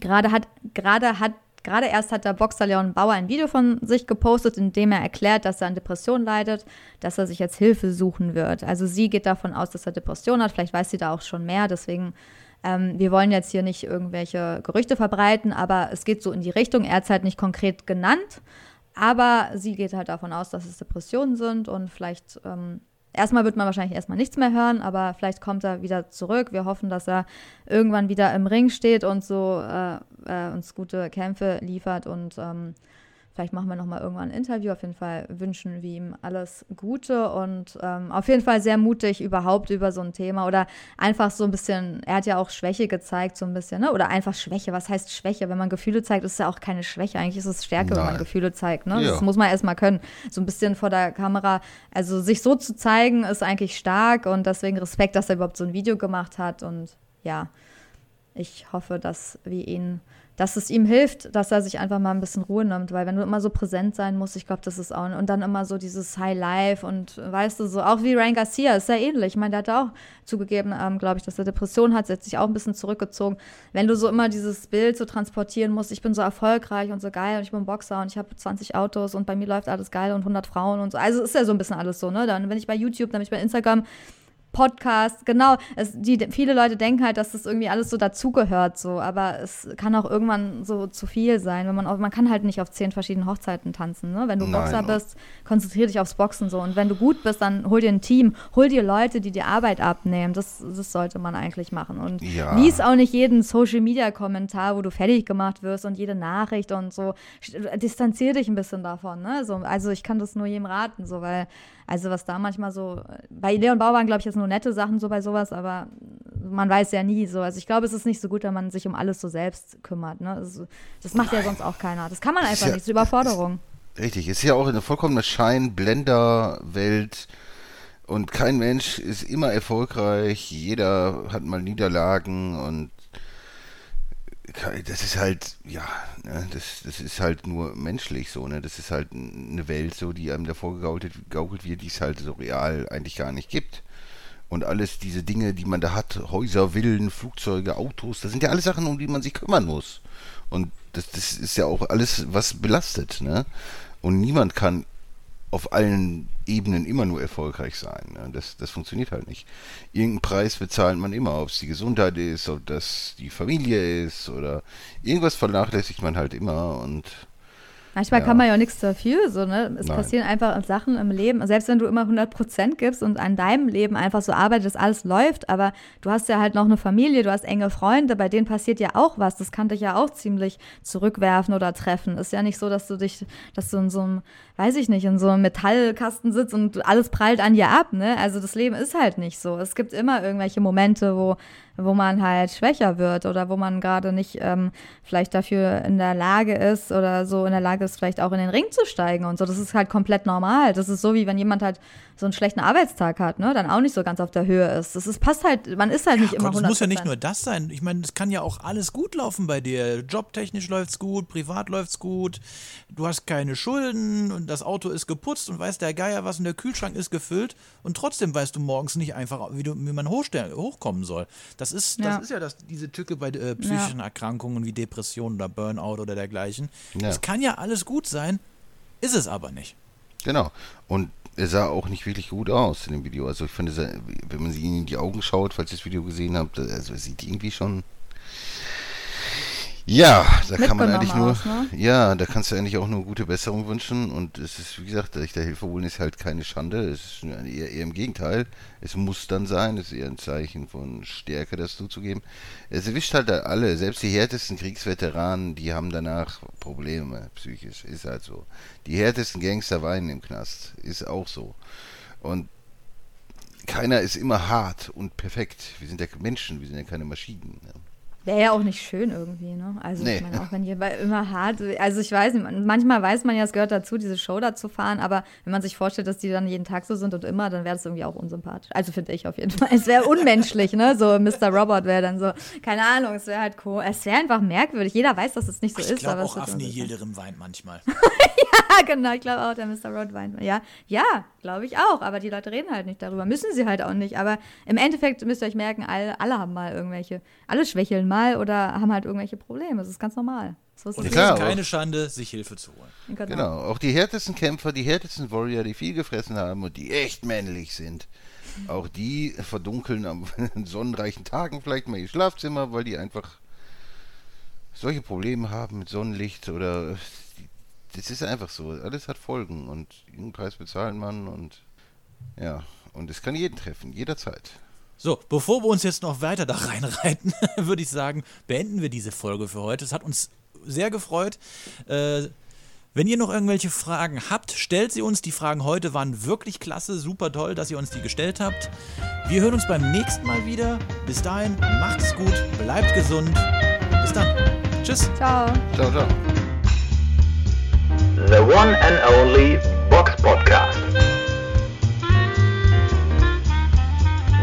gerade hat, gerade hat Gerade erst hat der Boxer Leon Bauer ein Video von sich gepostet, in dem er erklärt, dass er an Depressionen leidet, dass er sich jetzt Hilfe suchen wird. Also sie geht davon aus, dass er Depressionen hat. Vielleicht weiß sie da auch schon mehr. Deswegen, ähm, wir wollen jetzt hier nicht irgendwelche Gerüchte verbreiten, aber es geht so in die Richtung. Er hat es halt nicht konkret genannt, aber sie geht halt davon aus, dass es Depressionen sind und vielleicht ähm, Erstmal wird man wahrscheinlich erstmal nichts mehr hören, aber vielleicht kommt er wieder zurück. Wir hoffen, dass er irgendwann wieder im Ring steht und so äh, äh, uns gute Kämpfe liefert und ähm, Vielleicht machen wir nochmal irgendwann ein Interview. Auf jeden Fall wünschen wir ihm alles Gute und ähm, auf jeden Fall sehr mutig überhaupt über so ein Thema oder einfach so ein bisschen, er hat ja auch Schwäche gezeigt, so ein bisschen, ne? Oder einfach Schwäche. Was heißt Schwäche? Wenn man Gefühle zeigt, ist ja auch keine Schwäche. Eigentlich ist es Stärke, wenn man Nein. Gefühle zeigt, ne? Ja. Das muss man erstmal können. So ein bisschen vor der Kamera. Also sich so zu zeigen, ist eigentlich stark und deswegen Respekt, dass er überhaupt so ein Video gemacht hat und ja, ich hoffe, dass wir ihn, dass es ihm hilft, dass er sich einfach mal ein bisschen Ruhe nimmt, weil wenn du immer so präsent sein musst, ich glaube, das ist auch und dann immer so dieses High Life und weißt du so auch wie Ryan Garcia ist ja ähnlich. Ich meine, der hat auch zugegeben, ähm, glaube ich, dass er Depression hat, hat sich auch ein bisschen zurückgezogen. Wenn du so immer dieses Bild so transportieren musst, ich bin so erfolgreich und so geil und ich bin Boxer und ich habe 20 Autos und bei mir läuft alles geil und 100 Frauen und so. Also ist ja so ein bisschen alles so, ne? Dann wenn ich bei YouTube, dann bin ich bei Instagram Podcast, genau. Es, die, viele Leute denken halt, dass das irgendwie alles so dazugehört, so, aber es kann auch irgendwann so zu viel sein, wenn man auch, man kann halt nicht auf zehn verschiedenen Hochzeiten tanzen, ne? Wenn du Nein. Boxer bist, konzentrier dich aufs Boxen so und wenn du gut bist, dann hol dir ein Team, hol dir Leute, die dir Arbeit abnehmen. Das, das sollte man eigentlich machen und Ja. lies auch nicht jeden Social Media Kommentar, wo du fertig gemacht wirst und jede Nachricht und so. Distanzier dich ein bisschen davon, ne? So, also ich kann das nur jedem raten, so weil also was da manchmal so, bei Leon Bauern glaube ich jetzt nur nette Sachen so bei sowas, aber man weiß ja nie so. Also ich glaube, es ist nicht so gut, wenn man sich um alles so selbst kümmert. Ne? Also, das macht ja sonst auch keiner. Das kann man einfach ja- nicht, so Überforderung. Richtig, es ist ja auch eine vollkommene Schein-Blender-Welt und kein Mensch ist immer erfolgreich, jeder hat mal Niederlagen und das ist halt, ja, ne, das, das ist halt nur menschlich so, ne? Das ist halt eine Welt so, die einem davor gegaukelt wird, die es halt so real eigentlich gar nicht gibt. Und alles diese Dinge, die man da hat, Häuser, Villen, Flugzeuge, Autos, das sind ja alles Sachen, um die man sich kümmern muss. Und das, das ist ja auch alles, was belastet, ne? Und niemand kann auf allen Ebenen immer nur erfolgreich sein. Ne? Das, das funktioniert halt nicht. Irgendeinen Preis bezahlt man immer, ob es die Gesundheit ist, ob das die Familie ist oder irgendwas vernachlässigt man halt immer und Manchmal Ja. kann man ja auch nichts dafür, so, ne? Es Nein. passieren einfach Sachen im Leben, selbst wenn du immer 100% gibst und an deinem Leben einfach so arbeitest, alles läuft, aber du hast ja halt noch eine Familie, du hast enge Freunde, bei denen passiert ja auch was, das kann dich ja auch ziemlich zurückwerfen oder treffen. Ist ja nicht so, dass du dich, dass du in so einem, weiß ich nicht, in so einem Metallkasten sitzt und alles prallt an dir ab, ne? Also das Leben ist halt nicht so. Es gibt immer irgendwelche Momente, wo wo man halt schwächer wird oder wo man gerade nicht ähm, vielleicht dafür in der Lage ist oder so in der Lage ist, vielleicht auch in den Ring zu steigen und so. Das ist halt komplett normal. Das ist so, wie wenn jemand halt so einen schlechten Arbeitstag hat, ne, dann auch nicht so ganz auf der Höhe ist. Das ist, passt halt, man ist halt nicht immer Gott, es 100%. muss ja nicht nur das sein. Ich meine, es kann ja auch alles gut laufen bei dir. Jobtechnisch läuft's gut, privat läuft's gut. Du hast keine Schulden und das Auto ist geputzt und weiß der Geier was und der Kühlschrank ist gefüllt und trotzdem weißt du morgens nicht einfach, wie, du, wie man hochstellen, hochkommen soll. Das ist, das Ja. ist ja das, diese Tücke bei äh, psychischen Erkrankungen wie Depressionen oder Burnout oder dergleichen. Ja. Es kann ja alles gut sein, ist es aber nicht. Genau. Und er sah auch nicht wirklich gut aus in dem Video. Also ich finde, wenn man sie in die Augen schaut, falls ihr das Video gesehen habt, also er sieht irgendwie schon. Ja, da kann man eigentlich nur. aus, ne? Ja, da kannst du eigentlich auch nur gute Besserung wünschen. Und es ist, wie gesagt, echter Hilfe holen ist halt keine Schande. Es ist eher, eher im Gegenteil. Es muss dann sein. Es ist eher ein Zeichen von Stärke, das zuzugeben. Es erwischt halt alle. Selbst die härtesten Kriegsveteranen, die haben danach Probleme psychisch. Ist halt so. Die härtesten Gangster weinen im Knast. Ist auch so. Und keiner ist immer hart und perfekt. Wir sind ja Menschen, wir sind ja keine Maschinen. ne? Wäre ja auch nicht schön irgendwie, ne? Also Nee. ich meine, auch wenn bei immer hart, also ich weiß nicht, manchmal weiß man ja, es gehört dazu, diese Show da zu fahren, aber wenn man sich vorstellt, dass die dann jeden Tag so sind und immer, dann wäre das irgendwie auch unsympathisch. Also finde ich auf jeden Fall. Es wäre unmenschlich, ne? So Mr. Robot wäre dann so, keine Ahnung, es wäre halt cool. Es wäre einfach merkwürdig. Jeder weiß, dass es nicht so Ich ist, glaube aber es auch Afni. Yildirim weint manchmal. Ja, genau, ich glaube auch, der Mr. Robot weint. Ja, ja, glaube ich auch, aber die Leute reden halt nicht darüber. Müssen sie halt auch nicht, aber im Endeffekt müsst ihr euch merken, alle, alle haben mal irgendwelche, alle schwächeln mal oder haben halt irgendwelche Probleme. Das ist ganz normal. So ist Und es klar, ist keine Schande, sich Hilfe zu holen. Leben. Genau, auch die härtesten Kämpfer, die härtesten Warrior, die viel gefressen haben und die echt männlich sind, auch die verdunkeln am sonnenreichen Tagen vielleicht mal ihr Schlafzimmer, weil die einfach solche Probleme haben mit Sonnenlicht oder das ist einfach so. Alles hat Folgen und irgendeinen Preis bezahlen man und ja, und es kann jeden treffen, jederzeit. So, bevor wir uns jetzt noch weiter da reinreiten, würde ich sagen, beenden wir diese Folge für heute. Es hat uns sehr gefreut. Äh, Wenn ihr noch irgendwelche Fragen habt, stellt sie uns. Die Fragen heute waren wirklich klasse, super toll, dass ihr uns die gestellt habt. Wir hören uns beim nächsten Mal wieder. Bis dahin, macht es gut, bleibt gesund. Bis dann. Tschüss. Ciao. Ciao, ciao. The one and only Box Podcast.